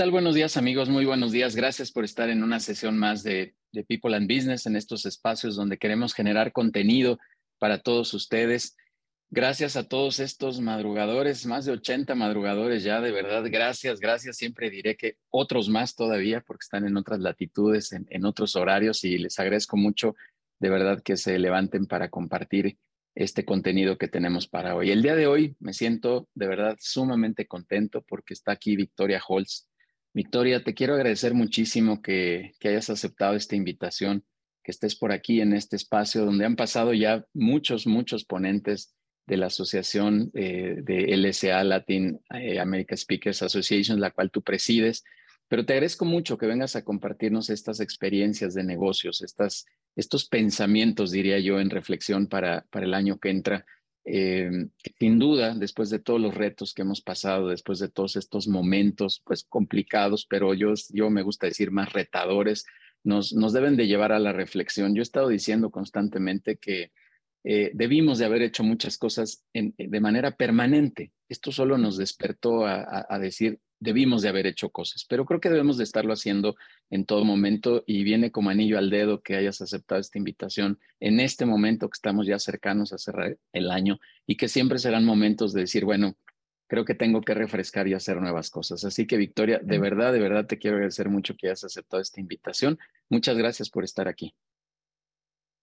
tal? Buenos días amigos, muy buenos días. Gracias por estar en una sesión más de, de, People and Business en estos espacios donde queremos generar contenido para todos ustedes. Gracias a todos estos madrugadores, más de 80 madrugadores ya, de verdad, gracias, gracias. Siempre diré que otros más todavía porque están en otras latitudes, en, en otros horarios y les agradezco mucho de verdad que se levanten para compartir este contenido que tenemos para hoy. El día de hoy me siento de verdad sumamente contento porque está aquí Victoria Holz. Victoria, te quiero agradecer muchísimo que, hayas aceptado esta invitación, que estés por aquí en este espacio donde han pasado ya muchos, muchos ponentes de la asociación eh, de LSA, Latin eh, America Speakers Association, la cual tú presides. Pero te agradezco mucho que vengas a compartirnos estas experiencias de negocios, estas, estos pensamientos, diría yo, en reflexión para, para el año que entra. Eh, sin duda, después de todos los retos que hemos pasado, después de todos estos momentos, pues complicados, pero yo, yo me gusta decir más retadores, nos, nos deben de llevar a la reflexión. Yo he estado diciendo constantemente que eh, debimos de haber hecho muchas cosas de manera permanente. Esto solo nos despertó a decir, debimos de haber hecho cosas, pero creo que debemos de estarlo haciendo en todo momento y viene como anillo al dedo que hayas aceptado esta invitación en este momento que estamos ya cercanos a cerrar el año y que siempre serán momentos de decir, bueno, creo que tengo que refrescar y hacer nuevas cosas. Así que Victoria, de verdad, de verdad te quiero agradecer mucho que hayas aceptado esta invitación. Muchas gracias por estar aquí.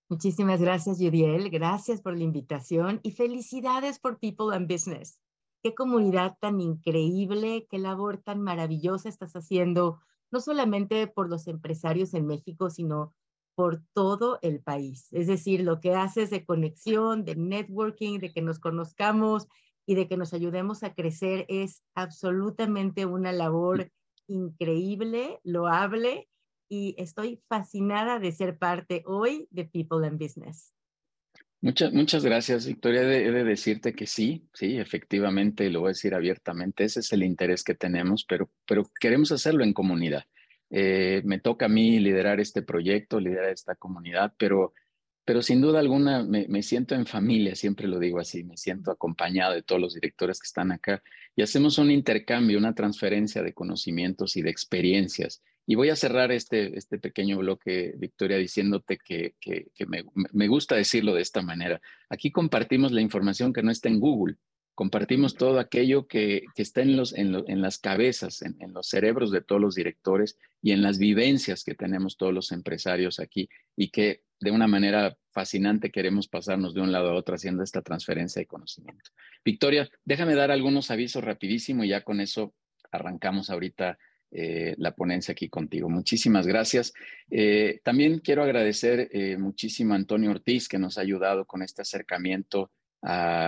Muchísimas gracias, Yudiel. Gracias por la invitación y felicidades por People and Business qué comunidad tan increíble, qué labor tan maravillosa estás haciendo, no solamente por los empresarios en México, sino por todo el país. Es decir, lo que haces de conexión, de networking, de que nos conozcamos y de que nos ayudemos a crecer es absolutamente una labor increíble, loable y estoy fascinada de ser parte hoy de People and Business. Muchas, muchas gracias, Victoria. He de, decirte que sí, sí, efectivamente, lo voy a decir abiertamente, ese es el interés que tenemos, pero, pero queremos hacerlo en comunidad. Eh, me toca a mí liderar este proyecto, liderar esta comunidad, pero, pero sin duda alguna me, me, siento en familia, siempre lo digo así, me siento acompañado de todos los directores que están acá y hacemos un intercambio, una transferencia de conocimientos y de experiencias y voy a cerrar este, este pequeño bloque, Victoria, diciéndote que, que, que me, me, gusta decirlo de esta manera. Aquí compartimos la información que no está en Google, compartimos todo aquello que, que está en, los, en, lo, en las cabezas, en, en, los cerebros de todos los directores y en las vivencias que tenemos todos los empresarios aquí y que de una manera fascinante queremos pasarnos de un lado a otro haciendo esta transferencia de conocimiento. Victoria, déjame dar algunos avisos rapidísimo y ya con eso arrancamos ahorita eh, la ponencia aquí contigo. Muchísimas gracias. Eh, también quiero agradecer eh, muchísimo a Antonio Ortiz que nos ha ayudado con este acercamiento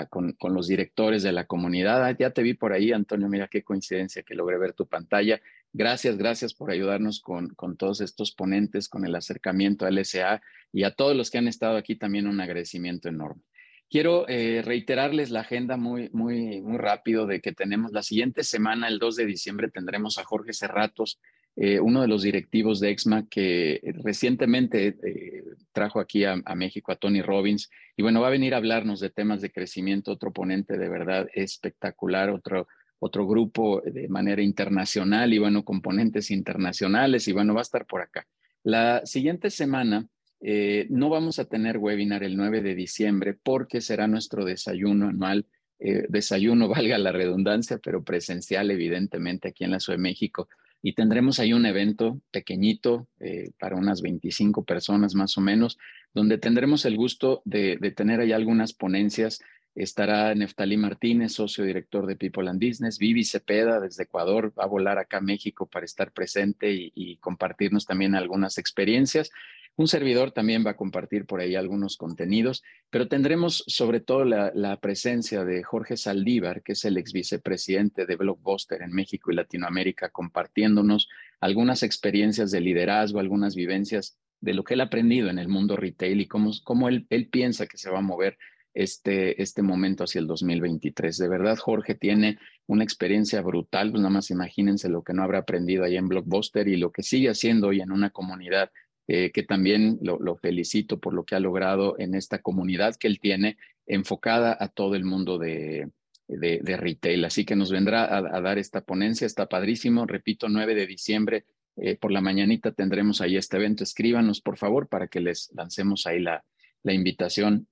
con, los directores de la comunidad. Ah, ya te vi por ahí, Antonio, mira qué coincidencia que logré ver tu pantalla. Gracias, gracias por ayudarnos con, con todos estos ponentes, con el acercamiento al LSA y a todos los que han estado aquí también un agradecimiento enorme. Quiero eh, reiterarles la agenda muy, muy, muy rápido de que tenemos la siguiente semana, el 2 de diciembre, tendremos a Jorge Cerratos, eh, uno de los directivos de EXMA que recientemente eh, trajo aquí a, a, México a Tony Robbins. Y bueno, va a venir a hablarnos de temas de crecimiento, otro ponente de verdad espectacular, otro, otro grupo de manera internacional y bueno, componentes internacionales. Y bueno, va a estar por acá. La siguiente semana eh, no vamos a tener webinar el 9 de diciembre porque será nuestro desayuno anual, eh, desayuno, valga la redundancia, pero presencial evidentemente aquí en la Ciudad México. Y tendremos ahí un evento pequeñito eh, para unas 25 personas más o menos, donde tendremos el gusto de, tener ahí algunas ponencias estará Neftalí Martínez, socio director de People and Business, Vivi Cepeda desde Ecuador, va a volar acá a México para estar presente y, compartirnos también algunas experiencias. Un servidor también va a compartir por ahí algunos contenidos, pero tendremos sobre todo la, presencia de Jorge Saldívar, que es el ex vicepresidente de Blockbuster en México y Latinoamérica, compartiéndonos algunas experiencias de liderazgo, algunas vivencias de lo que él ha aprendido en el mundo retail y cómo, cómo él, él piensa que se va a mover este, este momento hacia el 2023. De verdad, Jorge tiene una experiencia brutal, pues nada más imagínense lo que no habrá aprendido ahí en Blockbuster y lo que sigue haciendo hoy en una comunidad eh, que también lo, felicito por lo que ha logrado en esta comunidad que él tiene enfocada a todo el mundo de, de, retail. Así que nos vendrá a, dar esta ponencia, está padrísimo. Repito, 9 de diciembre eh, por la mañanita tendremos ahí este evento. Escríbanos, por favor, para que les lancemos ahí la, la invitación.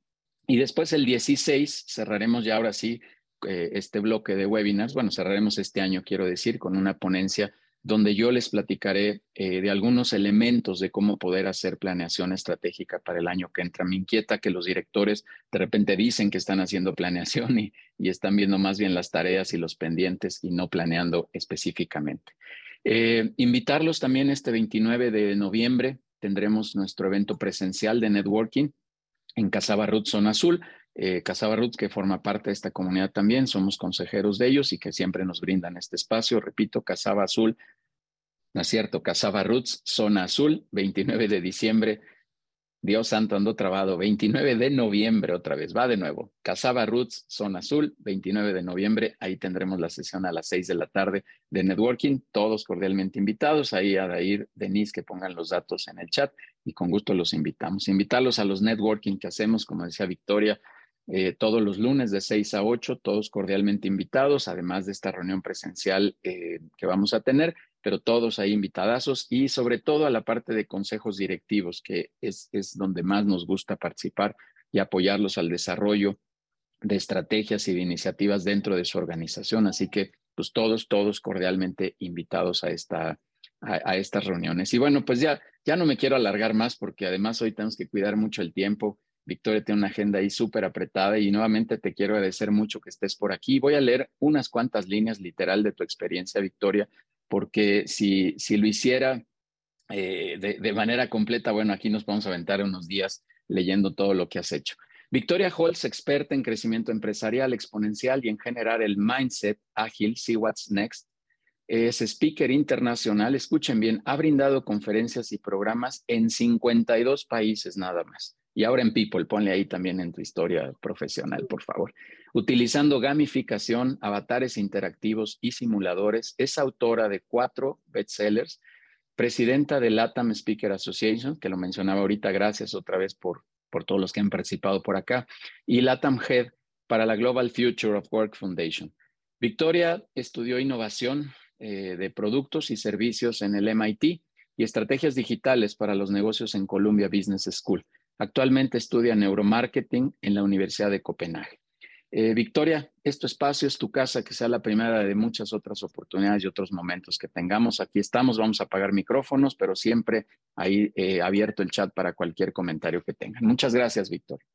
Y después el 16 cerraremos ya ahora sí eh, este bloque de webinars. Bueno, cerraremos este año, quiero decir, con una ponencia donde yo les platicaré eh, de algunos elementos de cómo poder hacer planeación estratégica para el año que entra. Me inquieta que los directores de repente dicen que están haciendo planeación y, están viendo más bien las tareas y los pendientes y no planeando específicamente. Eh, invitarlos también este 29 de noviembre. Tendremos nuestro evento presencial de networking en Casaba Ruth Zona Azul. Eh, Ruth, que forma parte de esta comunidad también, somos consejeros de ellos y que siempre nos brindan este espacio. Repito, Casaba Azul ¿no es cierto? Casaba Roots, Zona Azul, 29 de diciembre. Dios santo, ando trabado. 29 de noviembre otra vez, va de nuevo. Casaba Roots, Zona Azul, 29 de noviembre. Ahí tendremos la sesión a las 6 de la tarde de networking. Todos cordialmente invitados. Ahí a Dair, Denise, que pongan los datos en el chat y con gusto los invitamos. Invitarlos a los networking que hacemos, como decía Victoria, eh, todos los lunes de 6 a 8, todos cordialmente invitados, además de esta reunión presencial eh, que vamos a tener pero todos ahí invitadazos y sobre todo a la parte de consejos directivos, que es, es donde más nos gusta participar y apoyarlos al desarrollo de estrategias y de iniciativas dentro de su organización. Así que, pues todos, todos cordialmente invitados a, esta, a, estas reuniones. Y bueno, pues ya, ya no me quiero alargar más porque además hoy tenemos que cuidar mucho el tiempo. Victoria tiene una agenda ahí súper apretada y nuevamente te quiero agradecer mucho que estés por aquí. Voy a leer unas cuantas líneas literal de tu experiencia, Victoria, porque si, si lo hiciera eh, de, manera completa, bueno, aquí nos vamos a aventar unos días leyendo todo lo que has hecho. Victoria Holtz, experta en crecimiento empresarial exponencial y en generar el mindset ágil, see what's next. Es speaker internacional, escuchen bien, ha brindado conferencias y programas en 52 países nada más. Y ahora en People, ponle ahí también en tu historia profesional, por favor. Utilizando gamificación, avatares interactivos y simuladores, es autora de cuatro bestsellers, presidenta de LATAM Speaker Association, que lo mencionaba ahorita, gracias otra vez por, por todos los que han participado por acá, y LATAM Head para la Global Future of Work Foundation. Victoria estudió innovación eh, de productos y servicios en el MIT y estrategias digitales para los negocios en Columbia Business School. Actualmente estudia neuromarketing en la Universidad de Copenhague. Eh, Victoria, es tu espacio, es tu casa, que sea la primera de muchas otras oportunidades y otros momentos que tengamos. Aquí estamos, vamos a apagar micrófonos, pero siempre ahí eh, abierto el chat para cualquier comentario que tengan. Muchas gracias, Victoria.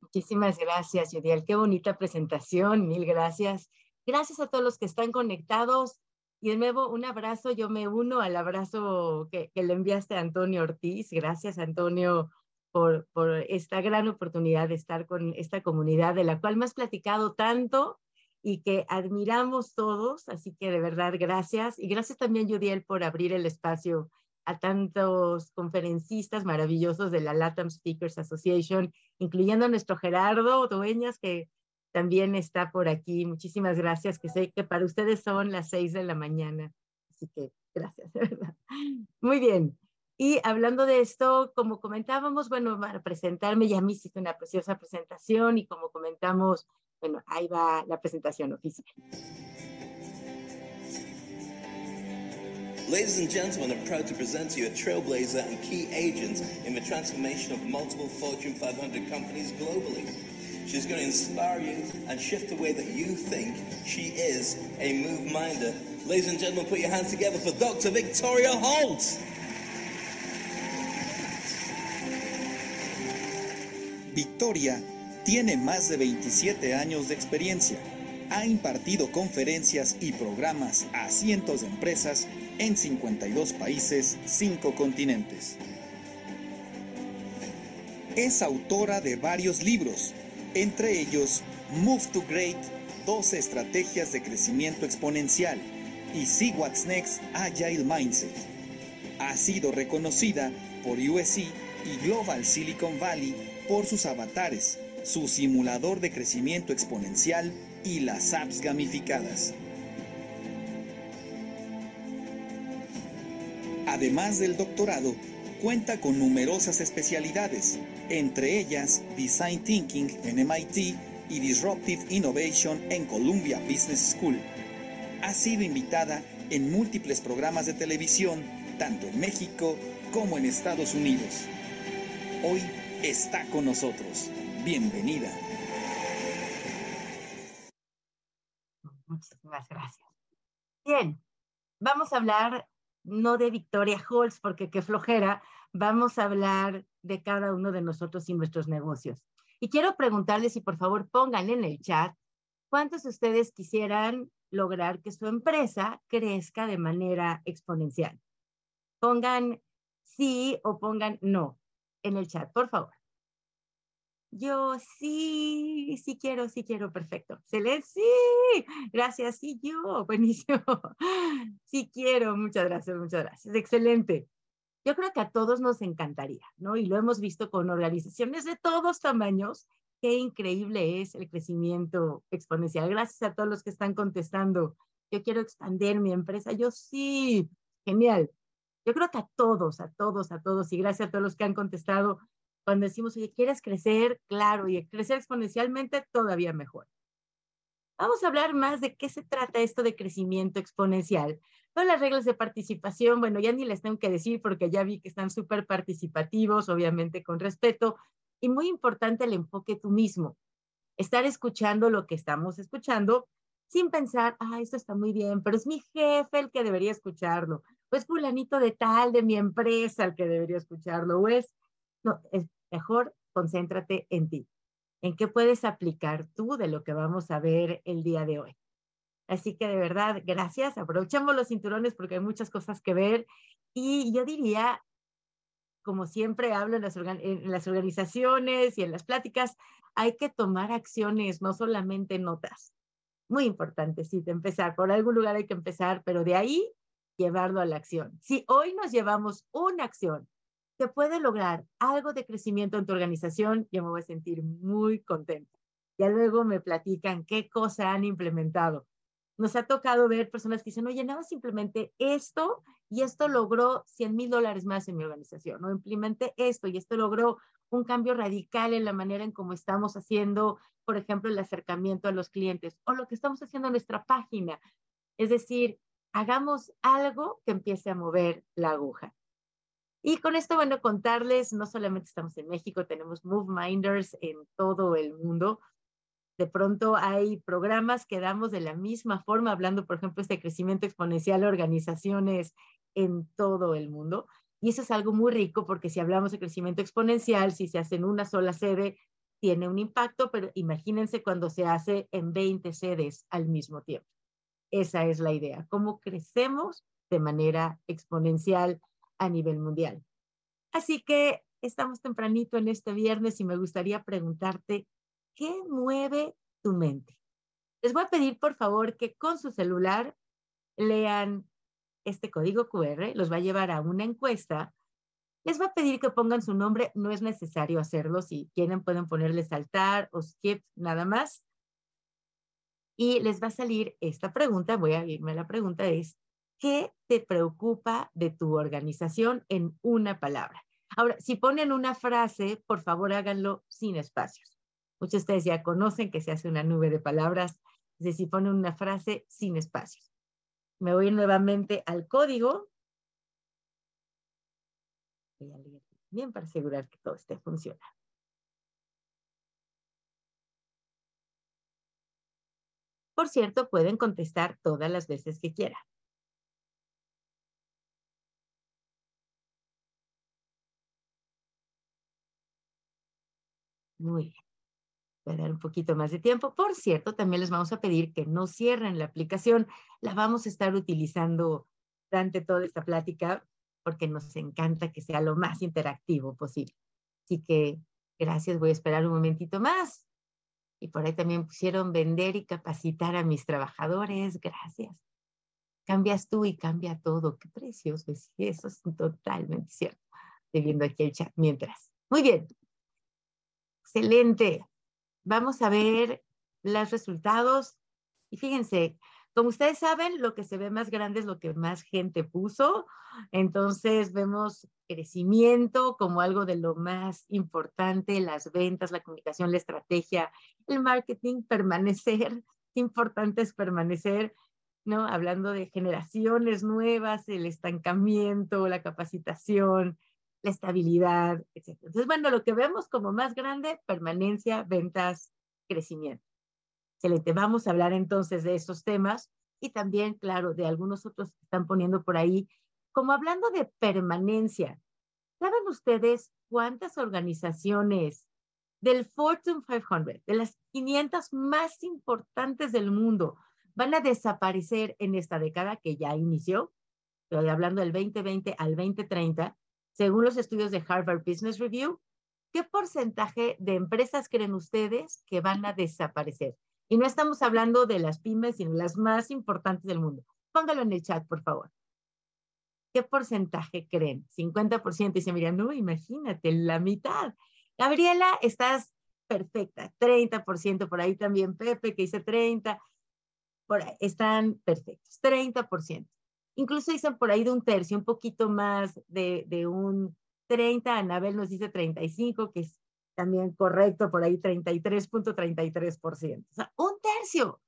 Muchísimas gracias, Yudiel. Qué bonita presentación, mil gracias. Gracias a todos los que están conectados. Y de nuevo, un abrazo. Yo me uno al abrazo que, que le enviaste a Antonio Ortiz. Gracias, Antonio, por, esta gran oportunidad de estar con esta comunidad de la cual me has platicado tanto y que admiramos todos. Así que de verdad, gracias. Y gracias también, Judiel, por abrir el espacio a tantos conferencistas maravillosos de la LATAM Speakers Association, incluyendo a nuestro Gerardo Dueñas, que también está por aquí. Muchísimas gracias, que sé que para ustedes son las seis de la mañana. Así que gracias, de verdad. Muy bien. Y hablando de esto, como comentábamos, bueno, para presentarme, ya me hiciste una preciosa presentación y como comentamos, bueno, ahí va la presentación oficial. Ladies and gentlemen, I'm proud to present to you a trailblazer and key agent in the transformation of multiple Fortune 500 companies globally. She's going to inspire you and shift the way that you think. She is a move minder. Ladies and gentlemen, put your hands together for Dr. Victoria Holt. Victoria tiene más de 27 años de experiencia. Ha impartido conferencias y programas a cientos de empresas en 52 países, 5 continentes. Es autora de varios libros, entre ellos Move to Great, 12 estrategias de crecimiento exponencial y See What's Next Agile Mindset. Ha sido reconocida por USC y Global Silicon Valley por sus avatares, su simulador de crecimiento exponencial y las apps gamificadas. Además del doctorado, cuenta con numerosas especialidades, entre ellas Design Thinking en MIT y Disruptive Innovation en Columbia Business School. Ha sido invitada en múltiples programas de televisión, tanto en México como en Estados Unidos. Hoy está con nosotros. Bienvenida. Muchísimas gracias. Bien, vamos a hablar no de Victoria Holz, porque qué flojera, vamos a hablar de cada uno de nosotros y nuestros negocios. Y quiero preguntarles si por favor pongan en el chat cuántos de ustedes quisieran lograr que su empresa crezca de manera exponencial. Pongan sí o pongan no en el chat, por favor. Yo sí, sí quiero, sí quiero, perfecto. Excelente, sí, gracias, sí, yo, buenísimo. Sí quiero, muchas gracias, muchas gracias. Excelente. Yo creo que a todos nos encantaría, ¿no? Y lo hemos visto con organizaciones de todos tamaños. Qué increíble es el crecimiento exponencial. Gracias a todos los que están contestando. Yo quiero expandir mi empresa. Yo sí, genial. Yo creo que a todos, a todos, a todos, y gracias a todos los que han contestado, cuando decimos, oye, ¿quieres crecer? Claro, y crecer exponencialmente, todavía mejor. Vamos a hablar más de qué se trata esto de crecimiento exponencial. Con las reglas de participación, bueno, ya ni les tengo que decir porque ya vi que están súper participativos, obviamente con respeto, y muy importante el enfoque tú mismo. Estar escuchando lo que estamos escuchando sin pensar, ah, esto está muy bien, pero es mi jefe el que debería escucharlo, o es fulanito de tal de mi empresa el que debería escucharlo, o es, no, es Mejor concéntrate en ti, en qué puedes aplicar tú de lo que vamos a ver el día de hoy. Así que de verdad, gracias. Aprovechemos los cinturones porque hay muchas cosas que ver. Y yo diría, como siempre hablo en las, en las organizaciones y en las pláticas, hay que tomar acciones, no solamente notas. Muy importante, sí, de empezar. Por algún lugar hay que empezar, pero de ahí llevarlo a la acción. Si hoy nos llevamos una acción que puede lograr algo de crecimiento en tu organización, yo me voy a sentir muy contenta. Ya luego me platican qué cosa han implementado. Nos ha tocado ver personas que dicen, oye, nada simplemente esto y esto logró 100 mil dólares más en mi organización, o implementé esto y esto logró un cambio radical en la manera en cómo estamos haciendo, por ejemplo, el acercamiento a los clientes o lo que estamos haciendo en nuestra página. Es decir, hagamos algo que empiece a mover la aguja. Y con esto, bueno, contarles, no solamente estamos en México, tenemos Move Minders en todo el mundo. De pronto hay programas que damos de la misma forma, hablando, por ejemplo, este crecimiento exponencial organizaciones en todo el mundo. Y eso es algo muy rico porque si hablamos de crecimiento exponencial, si se hace en una sola sede, tiene un impacto, pero imagínense cuando se hace en 20 sedes al mismo tiempo. Esa es la idea, cómo crecemos de manera exponencial a nivel mundial. Así que estamos tempranito en este viernes y me gustaría preguntarte, ¿qué mueve tu mente? Les voy a pedir, por favor, que con su celular lean este código QR, los va a llevar a una encuesta. Les voy a pedir que pongan su nombre, no es necesario hacerlo, si quieren pueden ponerle saltar o skip nada más. Y les va a salir esta pregunta, voy a irme a la pregunta, es, ¿Qué te preocupa de tu organización en una palabra? Ahora, si ponen una frase, por favor háganlo sin espacios. Muchos de ustedes ya conocen que se hace una nube de palabras, es decir, ponen una frase sin espacios. Me voy nuevamente al código. Bien para asegurar que todo esté funcionando. Por cierto, pueden contestar todas las veces que quieran. Muy bien. Voy a dar un poquito más de tiempo. Por cierto, también les vamos a pedir que no cierren la aplicación. La vamos a estar utilizando durante toda esta plática porque nos encanta que sea lo más interactivo posible. Así que gracias. Voy a esperar un momentito más. Y por ahí también pusieron vender y capacitar a mis trabajadores. Gracias. Cambias tú y cambia todo. Qué precioso. Eso es totalmente cierto. Estoy viendo aquí el chat mientras. Muy bien. Excelente. Vamos a ver los resultados. Y fíjense, Como ustedes saben, lo que se ve más grande es lo que más gente puso. Entonces vemos crecimiento como algo de lo más importante, las ventas, la comunicación, la estrategia, el marketing, permanecer. Importante es permanecer, ¿no? Hablando de generaciones nuevas, el estancamiento, la capacitación, la estabilidad, etc. Entonces, bueno, lo que vemos como más grande, permanencia, ventas, crecimiento. Excelente. Vamos a hablar entonces de estos temas y también, claro, de algunos otros que están poniendo por ahí. Como hablando de permanencia, ¿saben ustedes cuántas organizaciones del Fortune 500, de las 500 más importantes del mundo, van a desaparecer en esta década que ya inició? Estoy hablando del 2020 al 2030, según los estudios de Harvard Business Review. ¿Qué porcentaje de empresas creen ustedes que van a desaparecer? Y no estamos hablando de las pymes, sino las más importantes del mundo. Póngalo en el chat, por favor. ¿Qué porcentaje creen? 50%. Y se miran, no, imagínate, la mitad. Gabriela, estás perfecta. 30% por ahí también. Pepe, que dice 30. Por ahí, están perfectos. 30%. Incluso dicen por ahí de un tercio, un poquito más de, de un 30. Anabel nos dice 35, que es también correcto, por ahí 33.33%. O sea, un tercio,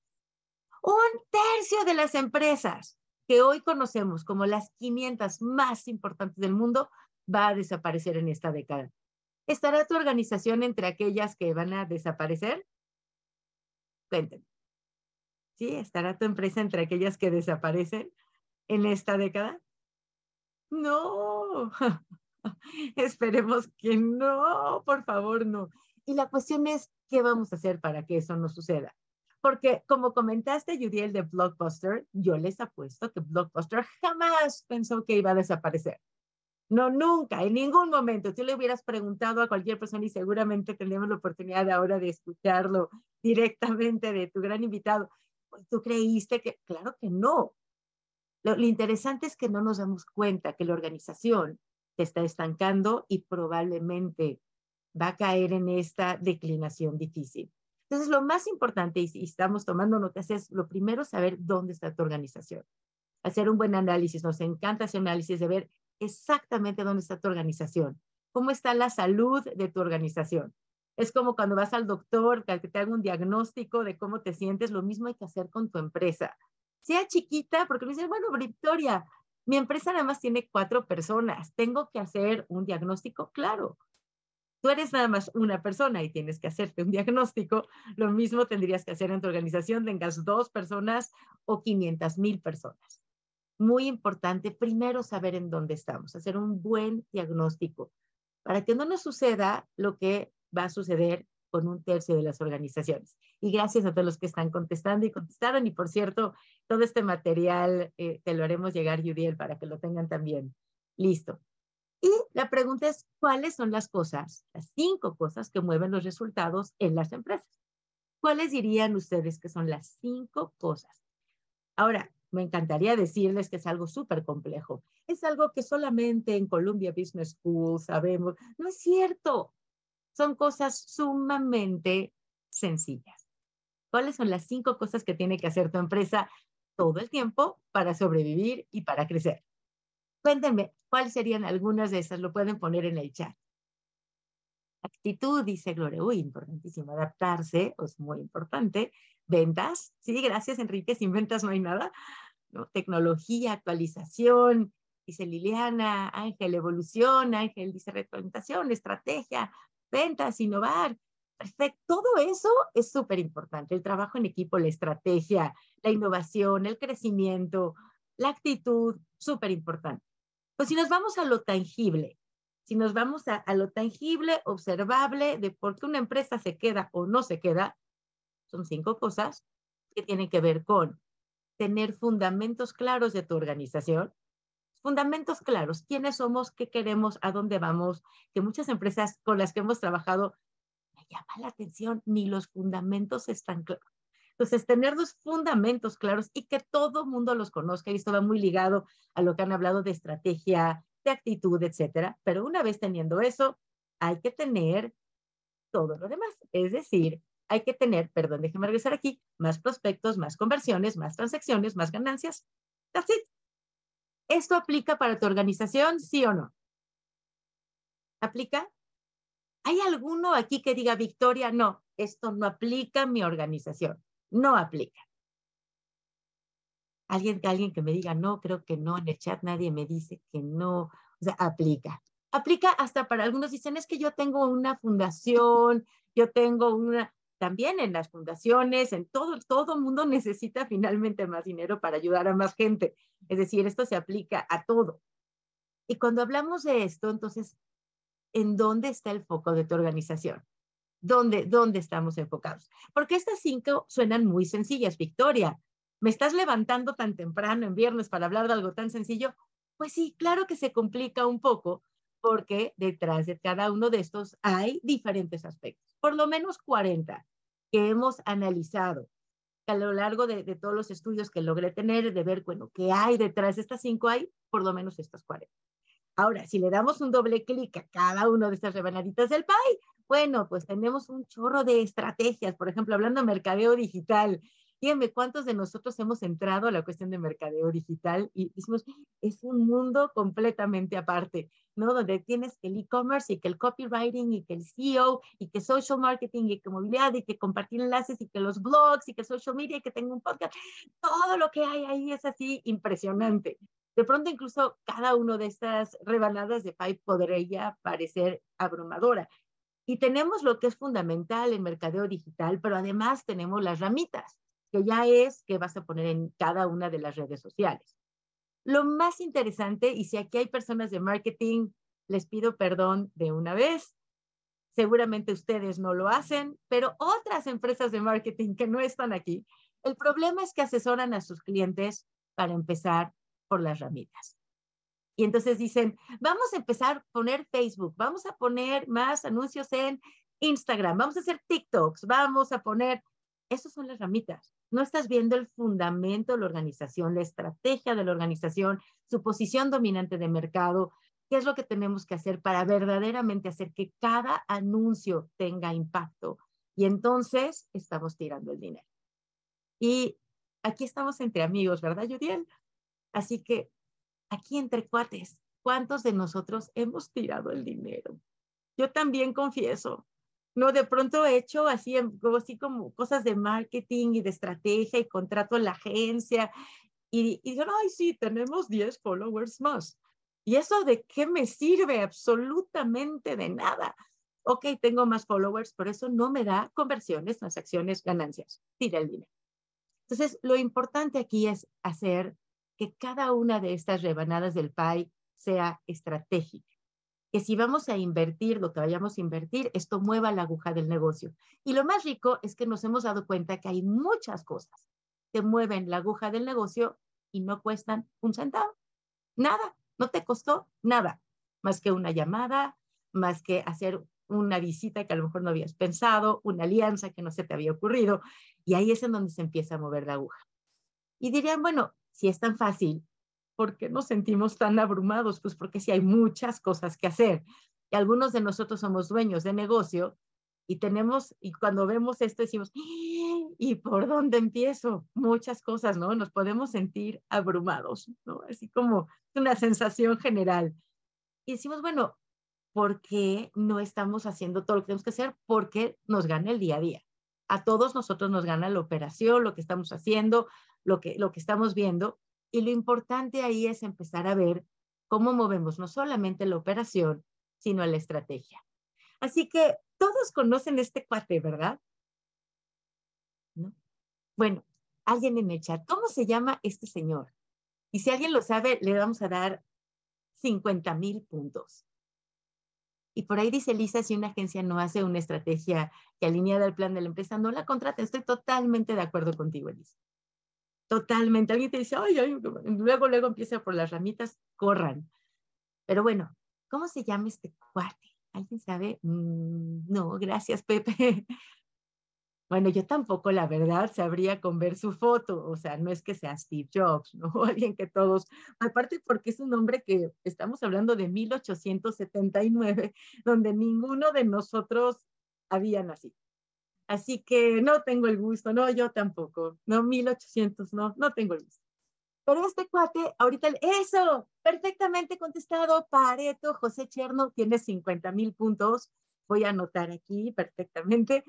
un tercio de las empresas que hoy conocemos como las 500 más importantes del mundo va a desaparecer en esta década. ¿Estará tu organización entre aquellas que van a desaparecer? Cuéntenme. ¿Sí? ¿Estará tu empresa entre aquellas que desaparecen en esta década? No. Esperemos que no, por favor, no. Y la cuestión es, ¿qué vamos a hacer para que eso no suceda? Porque como comentaste, Judiel, de Blockbuster, yo les apuesto que Blockbuster jamás pensó que iba a desaparecer. No, nunca, en ningún momento. Tú le hubieras preguntado a cualquier persona y seguramente tendremos la oportunidad ahora de escucharlo directamente de tu gran invitado. ¿Tú creíste que? Claro que no. Lo, lo interesante es que no nos damos cuenta que la organización se está estancando y probablemente va a caer en esta declinación difícil. Entonces, lo más importante, y, estamos tomando notas, es lo primero saber dónde está tu organización. Hacer un buen análisis. Nos encanta hacer análisis de ver exactamente dónde está tu organización. ¿Cómo está la salud de tu organización? Es como cuando vas al doctor, que te haga un diagnóstico de cómo te sientes, lo mismo hay que hacer con tu empresa. Sea chiquita, porque me dicen, bueno, Victoria, mi empresa nada más tiene cuatro personas. ¿Tengo que hacer un diagnóstico? Claro. Tú eres nada más una persona y tienes que hacerte un diagnóstico. Lo mismo tendrías que hacer en tu organización, tengas dos personas o 500 mil personas. Muy importante, primero saber en dónde estamos, hacer un buen diagnóstico para que no nos suceda lo que va a suceder con un tercio de las organizaciones. Y gracias a todos los que están contestando y contestaron. Y por cierto, todo este material eh, te lo haremos llegar, Yudiel, para que lo tengan también listo. Y la pregunta es, ¿cuáles son las cosas, las cinco cosas que mueven los resultados en las empresas? ¿Cuáles dirían ustedes que son las cinco cosas? Ahora, me encantaría decirles que es algo súper complejo. Es algo que solamente en Columbia Business School sabemos. No es cierto. Son cosas sumamente sencillas. ¿Cuáles son las cinco cosas que tiene que hacer tu empresa todo el tiempo para sobrevivir y para crecer? Cuéntenme, ¿cuáles serían algunas de esas? Lo pueden poner en el chat. Actitud, dice Gloria. Uy, importantísimo. Adaptarse, es muy importante. Ventas. Sí, gracias, Enrique. Sin ventas no hay nada. ¿No? Tecnología, actualización, dice Liliana. Ángel, evolución. Ángel dice retroalimentación, estrategia, ventas, innovar. Perfecto. Todo eso es súper importante. El trabajo en equipo, la estrategia, la innovación, el crecimiento, la actitud, súper importante. Pues si nos vamos a lo tangible, si nos vamos a, a, lo tangible, observable de por qué una empresa se queda o no se queda, son cinco cosas que tienen que ver con tener fundamentos claros de tu organización, fundamentos claros, quiénes somos, qué queremos, a dónde vamos, que muchas empresas con las que hemos trabajado llama la atención, ni los fundamentos están claros. Entonces, tener los fundamentos claros y que todo mundo los conozca, y esto va muy ligado a lo que han hablado de estrategia, de actitud, etcétera. Pero una vez teniendo eso, hay que tener todo lo demás, es decir, hay que tener, perdón, déjeme regresar aquí, más prospectos, más conversiones, más transacciones, más ganancias. That's it. ¿Esto aplica para tu organización, sí o no? ¿Aplica? ¿Hay alguno aquí que diga, Victoria, no, esto no aplica a mi organización? No aplica. Alguien, alguien que me diga, no, creo que no, en el chat nadie me dice que no, o sea, aplica. Aplica hasta para algunos dicen, es que yo tengo una fundación, yo tengo una, también en las fundaciones, en todo, todo mundo necesita finalmente más dinero para ayudar a más gente. Es decir, esto se aplica a todo. Y cuando hablamos de esto, entonces, ¿en dónde está el foco de tu organización? ¿Dónde, dónde estamos enfocados? Porque estas cinco suenan muy sencillas, Victoria. ¿Me estás levantando tan temprano en viernes para hablar de algo tan sencillo? Pues sí, claro que se complica un poco porque detrás de cada uno de estos hay diferentes aspectos, por lo menos 40 que hemos analizado a lo largo de, todos los estudios que logré tener, de ver, bueno, qué hay detrás de estas cinco, hay por lo menos estas 40. Ahora, si le damos un doble clic a cada una de estas rebanaditas del pie, bueno, pues tenemos un chorro de estrategias, por ejemplo, hablando de mercadeo digital, Díganme cuántos de nosotros hemos entrado a la cuestión de mercadeo digital y decimos, es un mundo completamente aparte, ¿no? Donde tienes que el e-commerce y que el copywriting y que el SEO y que social marketing y que movilidad y que compartir enlaces y que los blogs y que social media y que tengo un podcast. Todo lo que hay ahí es así impresionante. De pronto incluso cada una de estas rebanadas de pie podría parecer abrumadora. Y tenemos lo que es fundamental en mercadeo digital, pero además tenemos las ramitas que ya es que vas a poner en cada una de las redes sociales. Lo más interesante, y si aquí hay personas de marketing, les pido perdón de una vez, seguramente ustedes no lo hacen, pero otras empresas de marketing que no están aquí, el problema es que asesoran a sus clientes para empezar por las ramitas. Y entonces dicen, vamos a empezar a poner Facebook, vamos a poner más anuncios en Instagram, vamos a hacer TikToks, vamos a poner, esas son las ramitas no estás viendo el fundamento de la organización, la estrategia de la organización, su posición dominante de mercado, qué es lo que tenemos que hacer para verdaderamente hacer que cada anuncio tenga impacto. Y entonces estamos tirando el dinero. Y aquí estamos entre amigos, ¿verdad, Judiel? Así que aquí entre cuates, ¿cuántos de nosotros hemos tirado el dinero? Yo también confieso, no, de pronto he hecho así, así como cosas de marketing y de estrategia y contrato en la agencia y, y digo, ay, sí, tenemos 10 followers más. ¿Y eso de qué me sirve? Absolutamente de nada. Ok, tengo más followers, pero eso no me da conversiones, transacciones, ganancias. Tira el dinero. Entonces, lo importante aquí es hacer que cada una de estas rebanadas del pie sea estratégica que si vamos a invertir lo que vayamos a invertir, esto mueva la aguja del negocio. Y lo más rico es que nos hemos dado cuenta que hay muchas cosas que mueven la aguja del negocio y no cuestan un centavo. Nada, no te costó nada, más que una llamada, más que hacer una visita que a lo mejor no habías pensado, una alianza que no se te había ocurrido. Y ahí es en donde se empieza a mover la aguja. Y dirían, bueno, si es tan fácil, ¿por qué nos sentimos tan abrumados? Pues porque sí hay muchas cosas que hacer. Y algunos de nosotros somos dueños de negocio y tenemos, y cuando vemos esto decimos, ¿y por dónde empiezo? Muchas cosas, ¿no? Nos podemos sentir abrumados, ¿no? Así como una sensación general. Y decimos, bueno, ¿por qué no estamos haciendo todo lo que tenemos que hacer? Porque nos gana el día a día. A todos nosotros nos gana la operación, lo que estamos haciendo, lo que, lo que estamos viendo, y lo importante ahí es empezar a ver cómo movemos no solamente la operación, sino la estrategia. Así que todos conocen este cuate, ¿verdad? ¿No? Bueno, alguien en el chat, ¿cómo se llama este señor? Y si alguien lo sabe, le vamos a dar 50 mil puntos. Y por ahí dice Lisa, si una agencia no hace una estrategia que alinea al plan de la empresa, no la contrata. Estoy totalmente de acuerdo contigo, Elisa. Totalmente. Alguien te dice, ay, ay, luego, luego empieza por las ramitas, corran. Pero bueno, ¿cómo se llama este cuate? ¿Alguien sabe? Mm, no, gracias, Pepe. Bueno, yo tampoco, la verdad, sabría con ver su foto. O sea, no es que sea Steve Jobs, ¿no? Alguien que todos, aparte porque es un hombre que estamos hablando de 1879, donde ninguno de nosotros había nacido. Así que no tengo el gusto, no, yo tampoco, no, 1800, no, no tengo el gusto. Pero este cuate, ahorita, eso, perfectamente contestado, Pareto, José Cherno tiene 50 mil puntos, voy a anotar aquí perfectamente,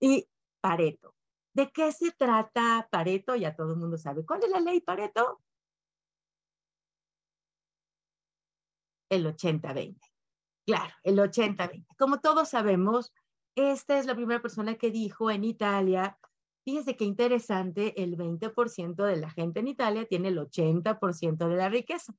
y Pareto. ¿De qué se trata Pareto? Ya todo el mundo sabe. ¿Cuál es la ley Pareto? El 80-20. Claro, el 80-20. Como todos sabemos, esta es la primera persona que dijo en Italia, fíjese qué interesante, el 20% de la gente en Italia tiene el 80% de la riqueza.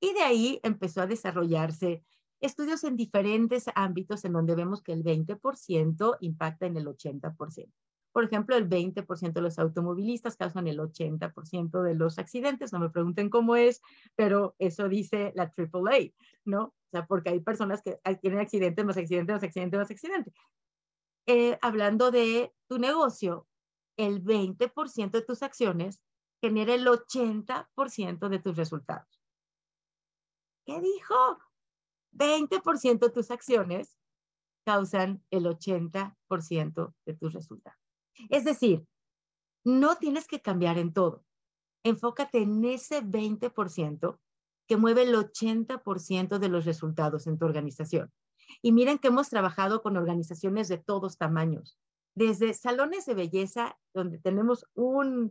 Y de ahí empezó a desarrollarse estudios en diferentes ámbitos en donde vemos que el 20% impacta en el 80%. Por ejemplo, el 20% de los automovilistas causan el 80% de los accidentes. No me pregunten cómo es, pero eso dice la AAA, ¿no? O sea, porque hay personas que tienen accidentes, más accidentes, más accidentes, más accidentes. Eh, hablando de tu negocio, el 20% de tus acciones genera el 80% de tus resultados. ¿Qué dijo? 20% de tus acciones causan el 80% de tus resultados. Es decir, no tienes que cambiar en todo. Enfócate en ese 20% que mueve el 80% de los resultados en tu organización. Y miren que hemos trabajado con organizaciones de todos tamaños, desde salones de belleza, donde tenemos una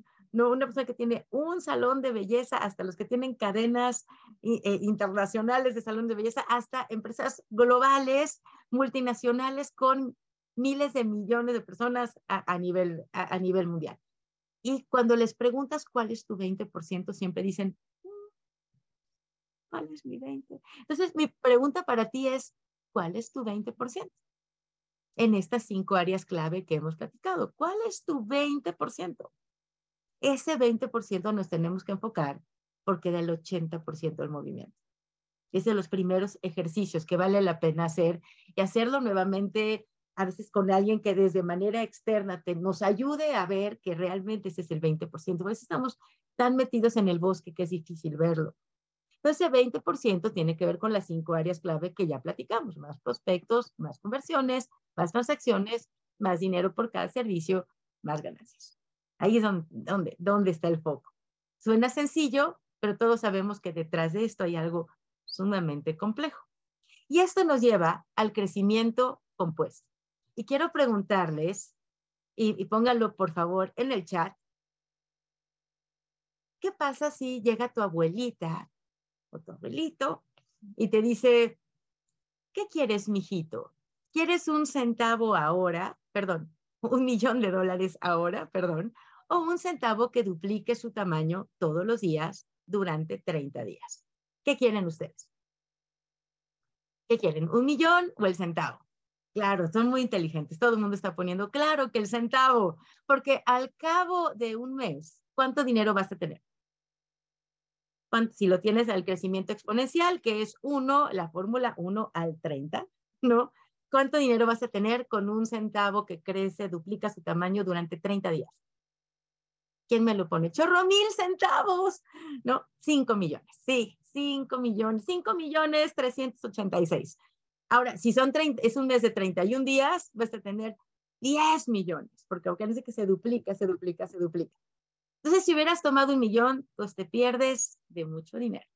persona que tiene un salón de belleza, hasta los que tienen cadenas eh, internacionales de salón de belleza, hasta empresas globales, multinacionales con miles de millones de personas a, nivel, a, nivel mundial. Y cuando les preguntas cuál es tu 20%, siempre dicen, mm, ¿cuál es mi 20%? Entonces, mi pregunta para ti es, ¿cuál es tu 20%? En estas cinco áreas clave que hemos platicado, ¿cuál es tu 20%? Ese 20% nos tenemos que enfocar porque da el 80% del movimiento. Es de los primeros ejercicios que vale la pena hacer y hacerlo nuevamente a veces con alguien que desde manera externa te, nos ayude a ver que realmente ese es el 20%. A veces estamos tan metidos en el bosque que es difícil verlo. Entonces, ese 20% tiene que ver con las cinco áreas clave que ya platicamos, más prospectos, más conversiones, más transacciones, más dinero por cada servicio, más ganancias. Ahí es donde, donde, donde está el foco. Suena sencillo, pero todos sabemos que detrás de esto hay algo sumamente complejo. Y esto nos lleva al crecimiento compuesto. Y quiero preguntarles, y, pónganlo por favor en el chat, ¿qué pasa si llega tu abuelita o tu abuelito y te dice, ¿qué quieres, mijito? ¿Quieres un centavo ahora? Perdón, un millón de dólares ahora, perdón, o un centavo que duplique su tamaño todos los días durante 30 días. ¿Qué quieren ustedes? ¿Qué quieren? ¿Un millón o el centavo? Claro, son muy inteligentes. Todo el mundo está poniendo, claro que el centavo, porque al cabo de un mes, ¿cuánto dinero vas a tener? Si lo tienes al crecimiento exponencial, que es 1, la fórmula 1 al 30, ¿no? ¿Cuánto dinero vas a tener con un centavo que crece, duplica su tamaño durante 30 días? ¿Quién me lo pone? Chorro mil centavos, ¿no? 5 millones, sí, 5 millones, 5 millones 386. Ahora, si son 30, es un mes de 31 días, vas a tener 10 millones, porque dice que se duplica, se duplica, se duplica. Entonces, si hubieras tomado un millón, pues te pierdes de mucho dinero.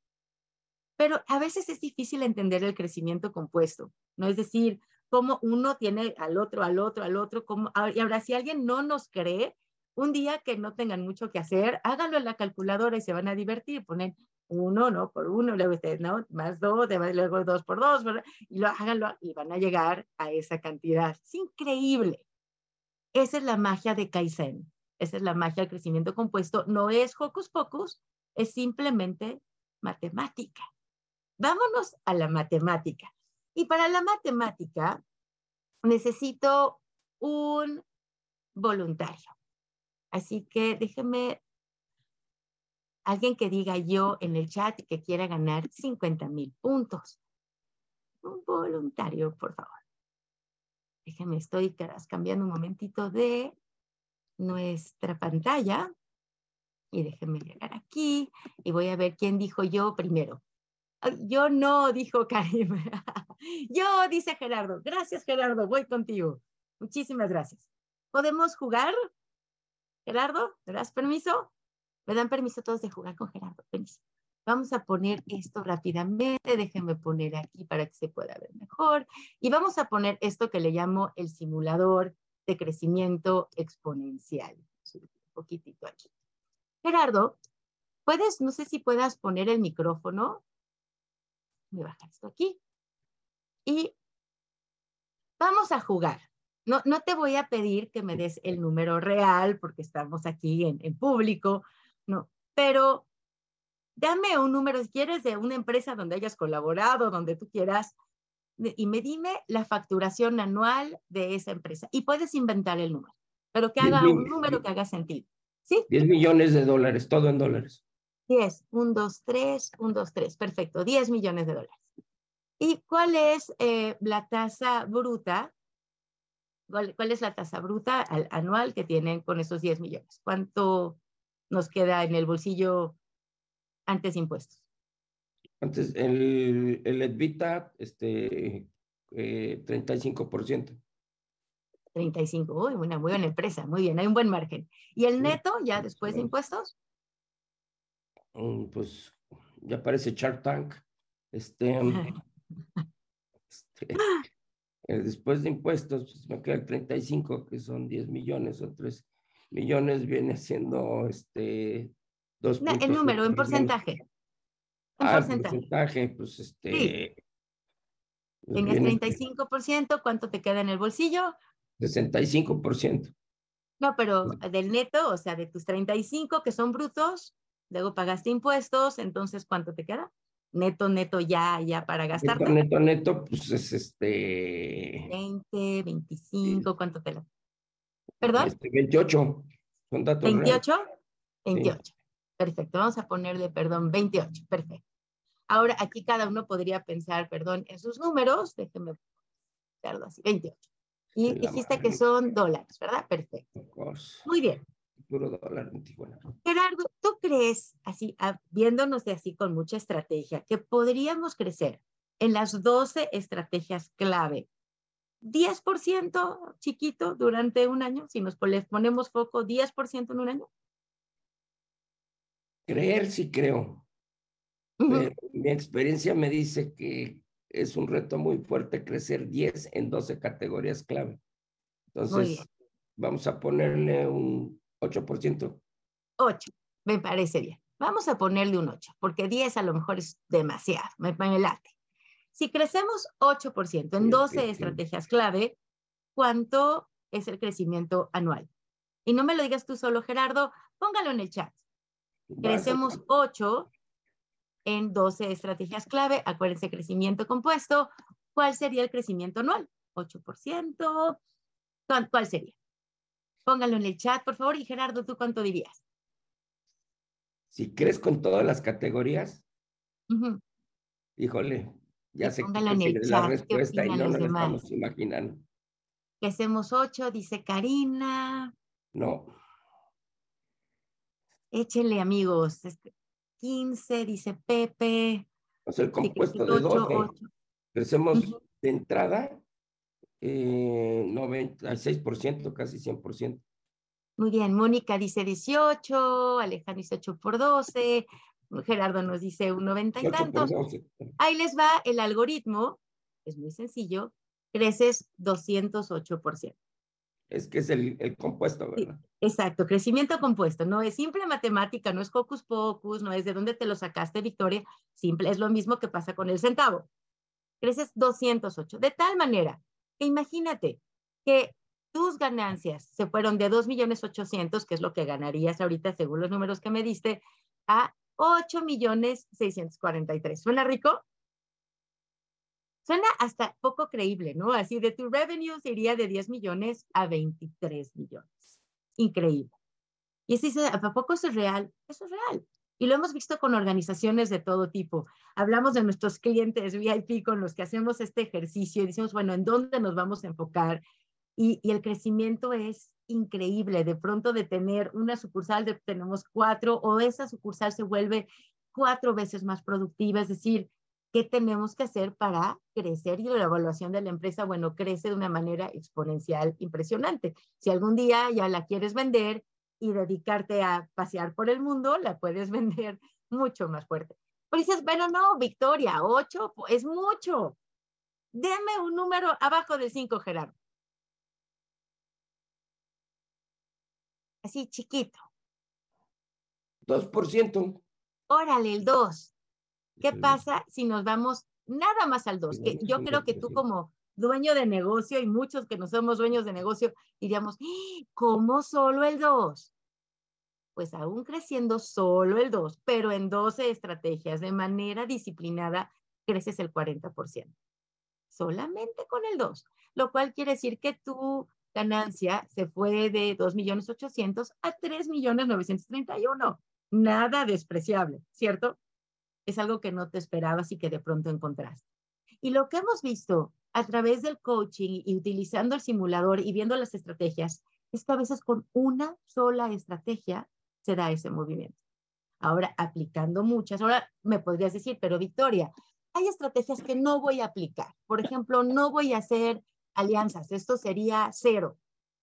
Pero a veces es difícil entender el crecimiento compuesto, ¿no? Es decir, cómo uno tiene al otro, al otro, al otro, como, y ahora si alguien no nos cree, un día que no tengan mucho que hacer, háganlo en la calculadora y se van a divertir, ponen uno, ¿no? Por uno, luego ustedes, ¿no? Más dos, luego dos por dos, ¿verdad? y lo háganlo y van a llegar a esa cantidad. Es increíble. Esa es la magia de Kaizen. Esa es la magia del crecimiento compuesto. No es hocus pocus, es simplemente matemática. Vámonos a la matemática. Y para la matemática necesito un voluntario. Así que déjenme alguien que diga yo en el chat que quiera ganar 50 mil puntos. Un voluntario, por favor. Déjenme, estoy cambiando un momentito de nuestra pantalla. Y déjenme llegar aquí y voy a ver quién dijo yo primero. Yo no, dijo Karim. yo, dice Gerardo. Gracias, Gerardo. Voy contigo. Muchísimas gracias. ¿Podemos jugar? Gerardo, ¿me das permiso? ¿Me dan permiso todos de jugar con Gerardo? Permiso. Vamos a poner esto rápidamente, déjenme poner aquí para que se pueda ver mejor. Y vamos a poner esto que le llamo el simulador de crecimiento exponencial. Un poquitito aquí. Gerardo, puedes, no sé si puedas poner el micrófono. Voy a bajar esto aquí. Y vamos a jugar. No, no te voy a pedir que me des el número real porque estamos aquí en, en público, no, pero dame un número, si quieres, de una empresa donde hayas colaborado, donde tú quieras, y me dime la facturación anual de esa empresa. Y puedes inventar el número, pero que haga un número que haga sentido. ¿Sí? 10 millones de dólares, todo en dólares. 10, 1, 2, 3, 1, 2, 3, perfecto, 10 millones de dólares. ¿Y cuál es eh, la tasa bruta? ¿Cuál, ¿Cuál, es la tasa bruta al, anual que tienen con esos 10 millones? ¿Cuánto nos queda en el bolsillo antes impuestos? Antes, el, el Edvita, este, eh, 35%. 35, uy, una muy buena empresa, muy bien, hay un buen margen. ¿Y el neto, ya después de impuestos? Mm, pues ya parece Shark Tank. Este, este eh, después de impuestos, pues me queda el 35, que son 10 millones o 3 millones, viene siendo este dos no, El número, en porcentaje. En ah, porcentaje. porcentaje, pues este. Sí. Pues Tenías 35%, ¿cuánto te queda en el bolsillo? 65%. No, pero del neto, o sea, de tus 35 que son brutos, luego pagaste impuestos, entonces ¿cuánto te queda? Neto, neto, ya, ya para gastar. Neto, neto, neto, pues es este. 20, 25, ¿cuánto te lo? ¿Perdón? Este, 28. Son datos ¿28? 28. Sí. Perfecto. Vamos a ponerle, perdón, 28. Perfecto. Ahora aquí cada uno podría pensar, perdón, en sus números. Déjenme hacerlo así. 28. Y dijiste que son dólares, ¿verdad? Perfecto. Muy bien. Puro dólar en Tijuana. Gerardo, ¿tú crees, así, viéndonos de así con mucha estrategia, que podríamos crecer en las 12 estrategias clave 10% chiquito durante un año, si nos ponemos foco 10% en un año? Creer sí creo. mi experiencia me dice que es un reto muy fuerte crecer 10 en 12 categorías clave. Entonces, vamos a ponerle un 8%. 8, me parece bien. Vamos a ponerle un 8, porque 10 a lo mejor es demasiado, me, me late. Si crecemos 8% en 12 estrategias clave, ¿cuánto es el crecimiento anual? Y no me lo digas tú solo, Gerardo, póngalo en el chat. Crecemos 8 en 12 estrategias clave. Acuérdense, crecimiento compuesto. ¿Cuál sería el crecimiento anual? 8%. ¿Cuál sería? Póngalo en el chat, por favor. Y Gerardo, ¿tú cuánto dirías? Si crees con todas las categorías, híjole, ya sé que en el la respuesta y no nos estamos imaginando. Que hacemos ocho, dice Karina. No. Échenle, amigos. 15, dice Pepe. O sea, el compuesto de 12. Crecemos de entrada eh, 96%, casi 100%. Muy bien, Mónica dice 18, Alejandro dice 8 por 12, Gerardo nos dice un noventa y tantos. Ahí les va el algoritmo, es muy sencillo, creces 208%. Es que es el, el compuesto, ¿verdad? Sí, exacto, crecimiento compuesto. No es simple matemática, no es hocus pocus, no es de dónde te lo sacaste, Victoria. Simple, es lo mismo que pasa con el centavo. Creces 208. De tal manera que imagínate que tus ganancias se fueron de 2.800.000, que es lo que ganarías ahorita según los números que me diste, a 8 millones 643. ¿Suena rico? Suena hasta poco creíble, ¿no? Así de tu revenue iría de 10 millones a 23 millones. Increíble. Y si dice, ¿a poco eso es real? Eso es real. Y lo hemos visto con organizaciones de todo tipo. Hablamos de nuestros clientes VIP con los que hacemos este ejercicio y decimos, bueno, ¿en dónde nos vamos a enfocar? Y, y el crecimiento es increíble. De pronto de tener una sucursal, de, tenemos cuatro, o esa sucursal se vuelve cuatro veces más productiva. Es decir, ¿Qué tenemos que hacer para crecer? Y la evaluación de la empresa, bueno, crece de una manera exponencial impresionante. Si algún día ya la quieres vender y dedicarte a pasear por el mundo, la puedes vender mucho más fuerte. Pero dices, bueno, no, Victoria, ocho es mucho. Deme un número abajo del cinco, Gerardo. Así chiquito. 2%. Órale, el 2. ¿Qué pasa si nos vamos nada más al 2? Que yo creo que tú como dueño de negocio y muchos que no somos dueños de negocio diríamos, ¡Ah! ¿cómo solo el 2? Pues aún creciendo solo el 2, pero en 12 estrategias de manera disciplinada creces el 40%. Solamente con el 2, lo cual quiere decir que tu ganancia se fue de 2.800.000 a 3.931. Nada despreciable, ¿cierto? es algo que no te esperabas y que de pronto encontraste. Y lo que hemos visto a través del coaching y utilizando el simulador y viendo las estrategias, es que a veces con una sola estrategia se da ese movimiento. Ahora, aplicando muchas, ahora me podrías decir, pero Victoria, hay estrategias que no voy a aplicar. Por ejemplo, no voy a hacer alianzas. Esto sería cero.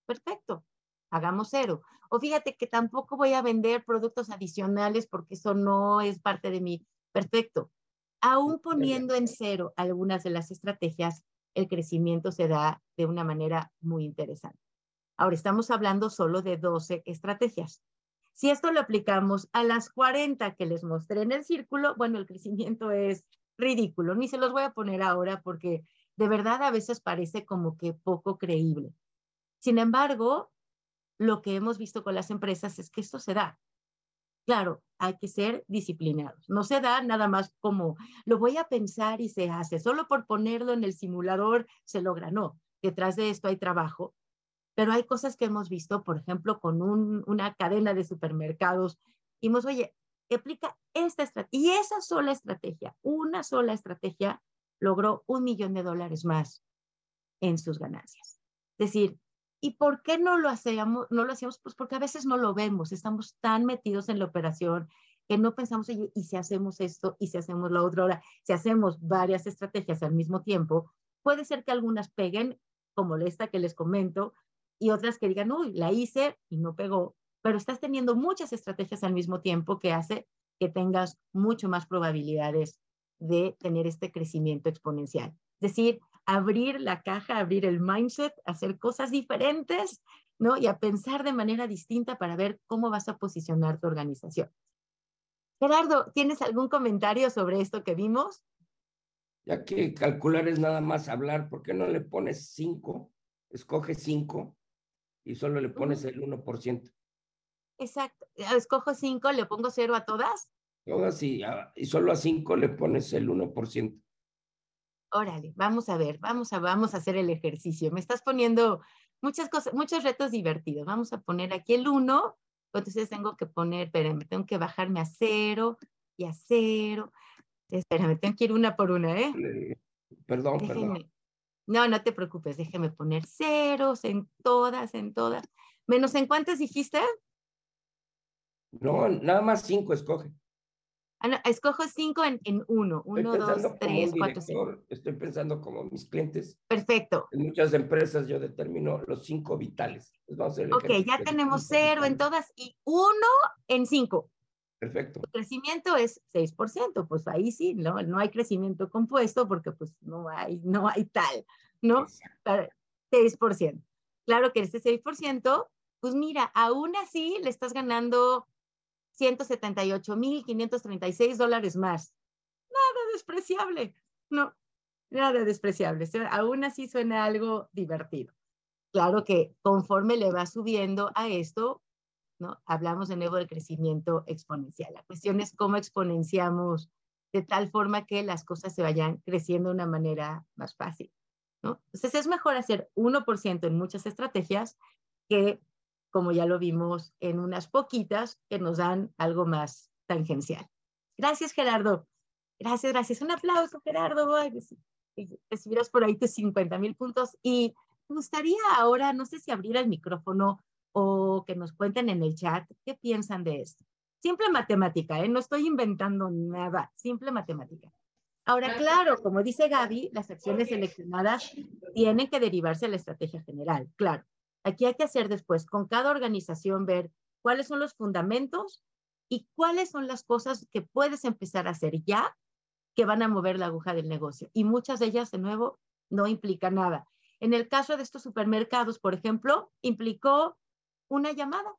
Perfecto. Hagamos cero. O fíjate que tampoco voy a vender productos adicionales porque eso no es parte de mi Perfecto. Aún poniendo en cero algunas de las estrategias, el crecimiento se da de una manera muy interesante. Ahora estamos hablando solo de 12 estrategias. Si esto lo aplicamos a las 40 que les mostré en el círculo, bueno, el crecimiento es ridículo. Ni se los voy a poner ahora porque de verdad a veces parece como que poco creíble. Sin embargo, lo que hemos visto con las empresas es que esto se da. Claro, hay que ser disciplinados. No se da nada más como lo voy a pensar y se hace. Solo por ponerlo en el simulador se logra. No, detrás de esto hay trabajo. Pero hay cosas que hemos visto, por ejemplo, con una cadena de supermercados. Y hemos, oye, aplica esta estrategia. Y esa sola estrategia, una sola estrategia, logró un millón de dólares más en sus ganancias. Es decir, ¿Y por qué no lo hacíamos? No lo hacíamos, pues porque a veces no lo vemos, estamos tan metidos en la operación que no pensamos, y si hacemos esto, y si hacemos la otra. Ahora, si hacemos varias estrategias al mismo tiempo, puede ser que algunas peguen, como esta que les comento, y otras que digan, uy, la hice y no pegó, pero estás teniendo muchas estrategias al mismo tiempo que hace que tengas mucho más probabilidades de tener este crecimiento exponencial. Es decir, abrir la caja, abrir el mindset, hacer cosas diferentes, ¿no? Y a pensar de manera distinta para ver cómo vas a posicionar tu organización. Gerardo, ¿tienes algún comentario sobre esto que vimos? Ya que calcular es nada más hablar, ¿por qué no le pones cinco? Escoge cinco y solo le pones el 1%. Exacto. Escojo cinco, le pongo cero a todas. Todas y, y solo a cinco le pones el 1% órale, vamos a ver, vamos a, vamos a hacer el ejercicio. Me estás poniendo muchas cosas, muchos retos divertidos. Vamos a poner aquí el 1, entonces tengo que poner, espérenme, tengo que bajarme a cero y a cero. Espérame, tengo que ir una por una, ¿eh? Perdón, perdón. No, no te preocupes, déjeme poner ceros en todas, en todas. ¿Menos en cuántas dijiste? No, nada más cinco escoge. Ah, escojo cinco en, en uno. Uno, dos, tres, cuatro, cinco. Estoy pensando como mis clientes. Perfecto. En muchas empresas yo determino los cinco vitales. ok, ya tenemos cero en todas y uno en cinco. Perfecto. El crecimiento es 6%, pues ahí sí, ¿no? No hay crecimiento compuesto porque pues no hay, no hay tal, ¿no? 6%. Claro que ese 6%, pues mira, aún así le estás ganando 178.536 dólares más. Nada despreciable, no, nada despreciable. Aún así suena algo divertido. Claro que conforme le va subiendo a esto, ¿no? Hablamos de nuevo del crecimiento exponencial. La cuestión es cómo exponenciamos de tal forma que las cosas se vayan creciendo de una manera más fácil, ¿no? Entonces es mejor hacer 1% en muchas estrategias que como ya lo vimos en unas poquitas que nos dan algo más tangencial. Gracias, Gerardo. Gracias, gracias. Un aplauso, Gerardo. recibirás por ahí tus 50 mil puntos. Y me gustaría ahora, no sé si abrir el micrófono o que nos cuenten en el chat qué piensan de esto. Simple matemática, ¿eh? no estoy inventando nada, simple matemática. Ahora, claro, como dice Gaby, las acciones seleccionadas tienen que derivarse a la estrategia general, claro. Aquí hay que hacer después, con cada organización, ver cuáles son los fundamentos y cuáles son las cosas que puedes empezar a hacer ya que van a mover la aguja del negocio. Y muchas de ellas, de nuevo, no implican nada. En el caso de estos supermercados, por ejemplo, implicó una llamada,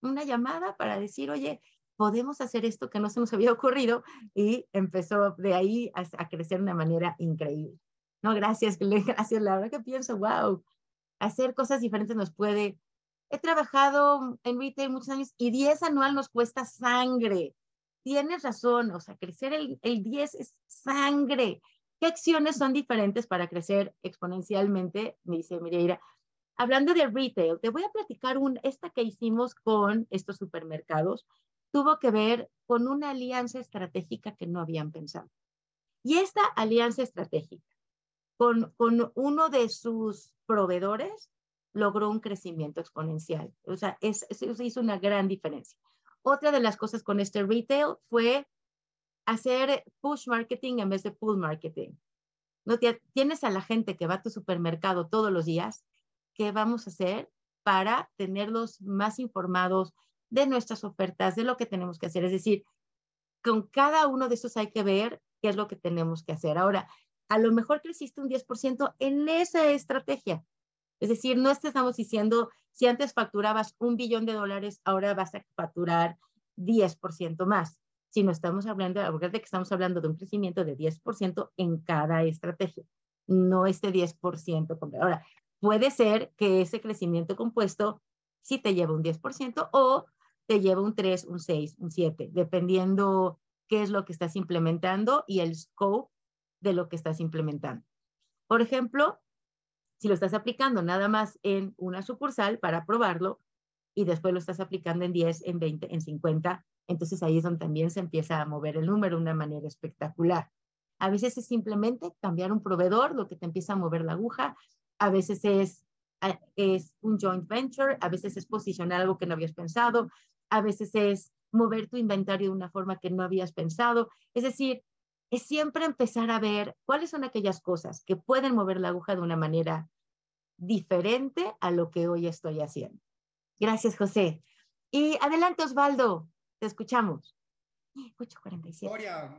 una llamada para decir, oye, podemos hacer esto que no se nos había ocurrido y empezó de ahí a, crecer de una manera increíble. No, gracias, gracias, la verdad que pienso, wow, hacer cosas diferentes nos puede. He trabajado en retail muchos años y 10 anual nos cuesta sangre. Tienes razón, o sea, crecer el, el 10 es sangre. ¿Qué acciones son diferentes para crecer exponencialmente? Me dice Mireira. Hablando de retail, te voy a platicar un, esta que hicimos con estos supermercados tuvo que ver con una alianza estratégica que no habían pensado. Y esta alianza estratégica con, con uno de sus proveedores logró un crecimiento exponencial. O sea, es, hizo una gran diferencia. Otra de las cosas con este retail fue hacer push marketing en vez de pull marketing. ¿No? Tienes a la gente que va a tu supermercado todos los días, ¿qué vamos a hacer para tenerlos más informados, de nuestras ofertas, de lo que tenemos que hacer. Es decir, con cada uno de esos hay que ver qué es lo que tenemos que hacer. Ahora, a lo mejor creciste un 10% en esa estrategia. Es decir, no estamos diciendo, si antes facturabas un billón de dólares, ahora vas a facturar 10% más, sino estamos hablando, de que estamos hablando de un crecimiento de 10% en cada estrategia, no este 10%. Ahora, puede ser que ese crecimiento compuesto sí te lleve un 10% o te lleva un 3, un 6, un 7, dependiendo qué es lo que estás implementando y el scope de lo que estás implementando. Por ejemplo, si lo estás aplicando nada más en una sucursal para probarlo y después lo estás aplicando en 10, en 20, en 50, entonces ahí es donde también se empieza a mover el número de una manera espectacular. A veces es simplemente cambiar un proveedor, lo que te empieza a mover la aguja. A veces es, es un joint venture, a veces es posicionar algo que no habías pensado, a veces es mover tu inventario de una forma que no habías pensado. Es decir, es siempre empezar a ver cuáles son aquellas cosas que pueden mover la aguja de una manera diferente a lo que hoy estoy haciendo. Gracias, José. Y adelante, Osvaldo, te escuchamos. 847. Gloria,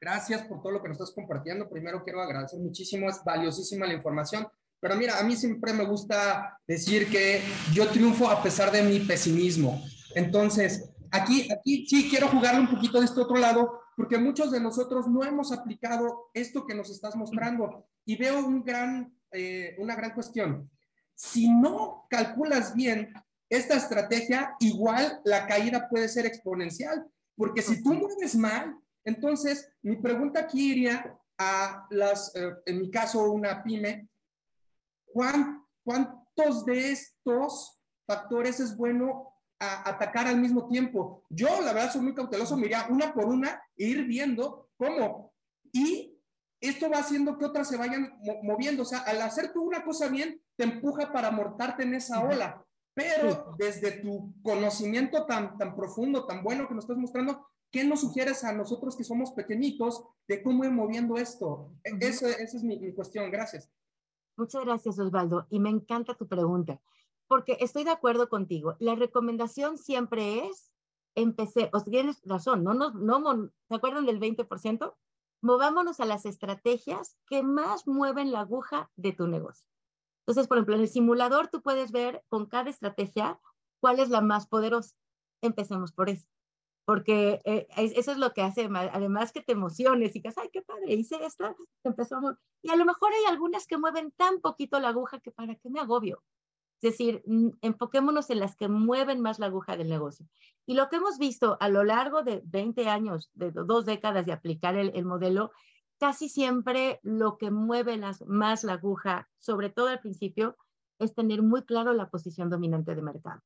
gracias por todo lo que nos estás compartiendo. Primero quiero agradecer muchísimo, es valiosísima la información. Pero mira, a mí siempre me gusta decir que yo triunfo a pesar de mi pesimismo. Entonces, aquí, aquí sí quiero jugarle un poquito de este otro lado, porque muchos de nosotros no hemos aplicado esto que nos estás mostrando. Y veo un gran, eh, una gran cuestión. Si no calculas bien esta estrategia, igual la caída puede ser exponencial, porque si tú mueves mal, entonces mi pregunta aquí iría a las, eh, en mi caso, una pyme, ¿cuántos de estos factores es bueno atacar al mismo tiempo. Yo, la verdad, soy muy cauteloso, mira, una por una, e ir viendo cómo. Y esto va haciendo que otras se vayan moviendo. O sea, al hacer tú una cosa bien, te empuja para mortarte en esa ola. Pero desde tu conocimiento tan, tan profundo, tan bueno que nos estás mostrando, ¿qué nos sugieres a nosotros que somos pequeñitos de cómo ir moviendo esto? E, esa, es mi, mi cuestión. Gracias. Muchas gracias, Osvaldo. Y me encanta tu pregunta porque estoy de acuerdo contigo. La recomendación siempre es, empecé, o tienes razón, no nos, no, ¿se acuerdan del 20%? Movámonos a las estrategias que más mueven la aguja de tu negocio. Entonces, por ejemplo, en el simulador tú puedes ver con cada estrategia cuál es la más poderosa. Empecemos por eso, porque eh, eso es lo que hace, además que te emociones y que, ay, qué padre, hice esta, empezamos. Y a lo mejor hay algunas que mueven tan poquito la aguja que para qué me agobio. Es decir, enfoquémonos en las que mueven más la aguja del negocio. Y lo que hemos visto a lo largo de 20 años, de dos décadas de aplicar el, modelo, casi siempre lo que mueve más la aguja, sobre todo al principio, es tener muy claro la posición dominante de mercado.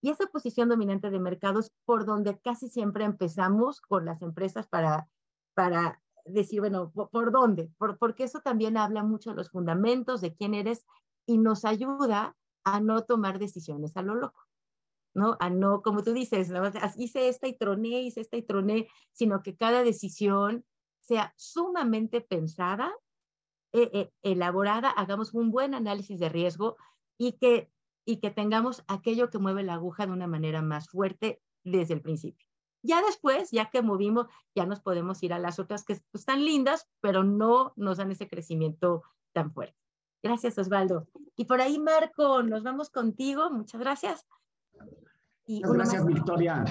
Y esa posición dominante de mercado es por donde casi siempre empezamos con las empresas para, para decir, bueno, ¿por, dónde? porque eso también habla mucho de los fundamentos de quién eres y nos ayuda a no tomar decisiones a lo loco, ¿no? A no, como tú dices, ¿no? hice esta y troné, hice esta y troné, sino que cada decisión sea sumamente pensada, eh, eh, elaborada, hagamos un buen análisis de riesgo y que, y que tengamos aquello que mueve la aguja de una manera más fuerte desde el principio. Ya después, ya que movimos, ya nos podemos ir a las otras que están lindas, pero no nos dan ese crecimiento tan fuerte. Gracias, Osvaldo. Y por ahí, Marco, nos vamos contigo. Muchas gracias. Muchas gracias, Victoria.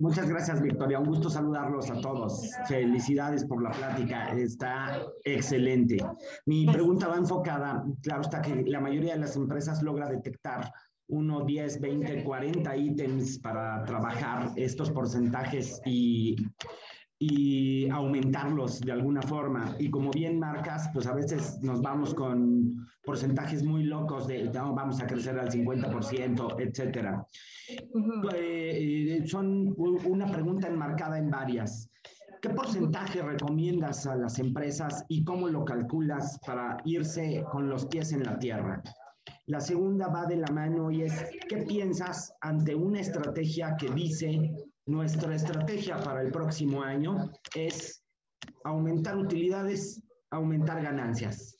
Muchas gracias, Victoria. Un gusto saludarlos a todos. Felicidades por la plática. Está excelente. Mi pregunta va enfocada, claro está que la mayoría de las empresas logra detectar 1, 10, 20, 40 ítems para trabajar estos porcentajes y y aumentarlos de alguna forma. Y como bien marcas, pues a veces nos vamos con porcentajes muy locos de no, vamos a crecer al 50%, etcétera. Pues, son una pregunta enmarcada en varias. ¿Qué porcentaje recomiendas a las empresas y cómo lo calculas para irse con los pies en la tierra? La segunda va de la mano y es, ¿qué piensas ante una estrategia que dice nuestra estrategia para el próximo año es aumentar utilidades, aumentar ganancias.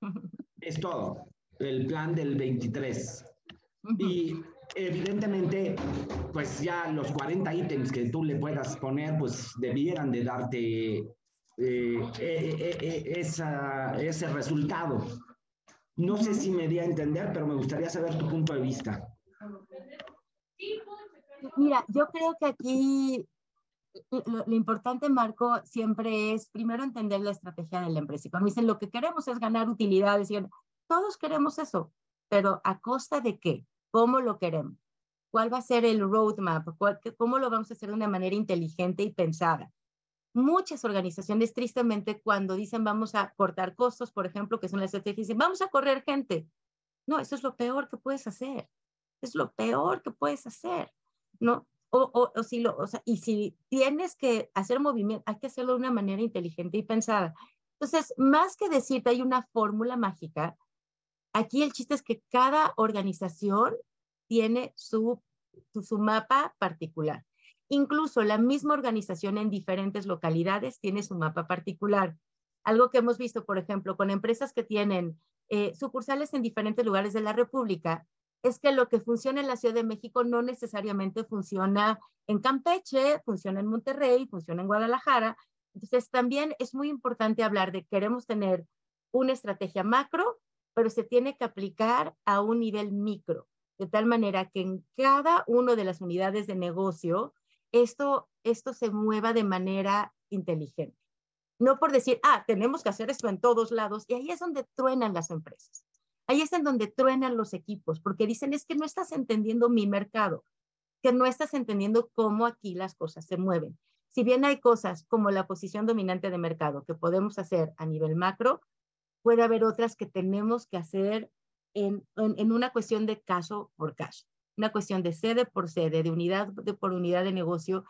Es todo, el plan del 23. Y evidentemente, pues ya los 40 ítems que tú le puedas poner, pues debieran de darte eh, eh, eh, ese resultado. No sé si me di a entender, pero me gustaría saber tu punto de vista. Mira, yo creo que aquí lo, importante, Marco, siempre es primero entender la estrategia de la empresa. Y cuando dicen lo que queremos es ganar utilidades, y todos queremos eso, pero ¿a costa de qué? ¿Cómo lo queremos? ¿Cuál va a ser el roadmap? ¿Cómo lo vamos a hacer de una manera inteligente y pensada? Muchas organizaciones, tristemente, cuando dicen vamos a cortar costos, por ejemplo, que es una estrategia, dicen vamos a correr gente. No, eso es lo peor que puedes hacer. Es lo peor que puedes hacer. ¿No? O, o, si lo, o sea, y si tienes que hacer movimiento, hay que hacerlo de una manera inteligente y pensada. Entonces, más que decirte hay una fórmula mágica, aquí el chiste es que cada organización tiene su, su, mapa particular. Incluso la misma organización en diferentes localidades tiene su mapa particular. Algo que hemos visto, por ejemplo, con empresas que tienen eh, sucursales en diferentes lugares de la República, es que lo que funciona en la Ciudad de México no necesariamente funciona en Campeche, funciona en Monterrey, funciona en Guadalajara. Entonces, también es muy importante hablar de queremos tener una estrategia macro, pero se tiene que aplicar a un nivel micro, de tal manera que en cada una de las unidades de negocio esto, esto se mueva de manera inteligente. No por decir, ah, tenemos que hacer esto en todos lados, y ahí es donde truenan las empresas. Ahí es en donde truenan los equipos, porque dicen, es que no estás entendiendo mi mercado, que no estás entendiendo cómo aquí las cosas se mueven. Si bien hay cosas como la posición dominante de mercado que podemos hacer a nivel macro, puede haber otras que tenemos que hacer en, una cuestión de caso por caso, una cuestión de sede por sede, de unidad de, por unidad de negocio,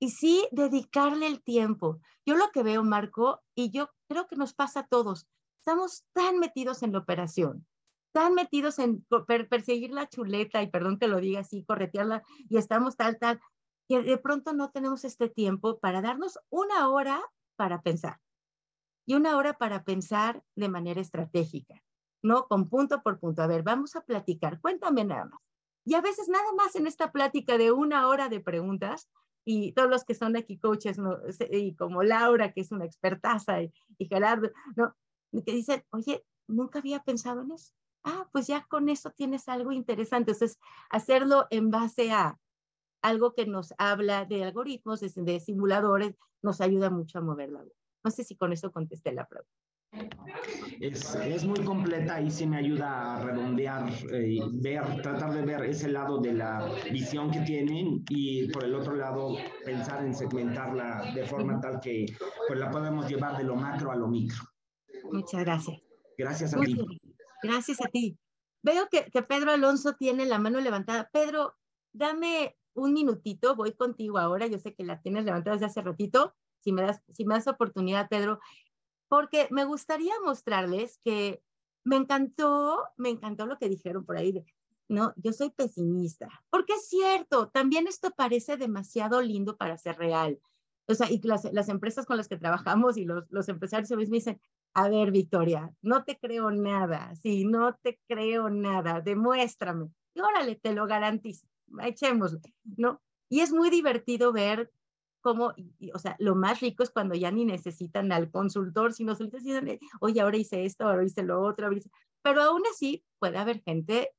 y sí dedicarle el tiempo. Yo lo que veo, Marco, y yo creo que nos pasa a todos, estamos tan metidos en la operación, tan metidos en perseguir la chuleta, y perdón que lo diga así, corretearla, y estamos tal, tal, que de pronto no tenemos este tiempo para darnos una hora para pensar y una hora para pensar de manera estratégica, ¿no? Con punto por punto. A ver, vamos a platicar, cuéntame nada más. Y a veces nada más en esta plática de una hora de preguntas, y todos los que son aquí coaches, ¿no? y como Laura, que es una expertaza, y, y Gerardo, ¿no? que dicen, oye, nunca había pensado en eso ah, pues ya con eso tienes algo interesante. Entonces, hacerlo en base a algo que nos habla de algoritmos, de, simuladores, nos ayuda mucho a mover la No sé si con eso contesté la pregunta. Es, es, muy completa y sí me ayuda a redondear eh, ver, tratar de ver ese lado de la visión que tienen y por el otro lado pensar en segmentarla de forma tal que pues la podemos llevar de lo macro a lo micro. Muchas gracias. Gracias a ti. Gracias a ti. Veo que, que, Pedro Alonso tiene la mano levantada. Pedro, dame un minutito, voy contigo ahora. Yo sé que la tienes levantada desde hace ratito. Si me das, si me das oportunidad, Pedro, porque me gustaría mostrarles que me encantó, me encantó lo que dijeron por ahí. no, yo soy pesimista, porque es cierto, también esto parece demasiado lindo para ser real. o sea, y las, las empresas con las que trabajamos y los, los empresarios me dicen, a ver, Victoria, no te creo nada, sí, no te creo nada, demuéstrame. Y órale, te lo garantizo, echémosle, ¿no? Y es muy divertido ver cómo, o sea, lo más rico es cuando ya ni necesitan al consultor, sino se dicen, oye, ahora hice esto, ahora hice lo otro, pero aún así puede haber gente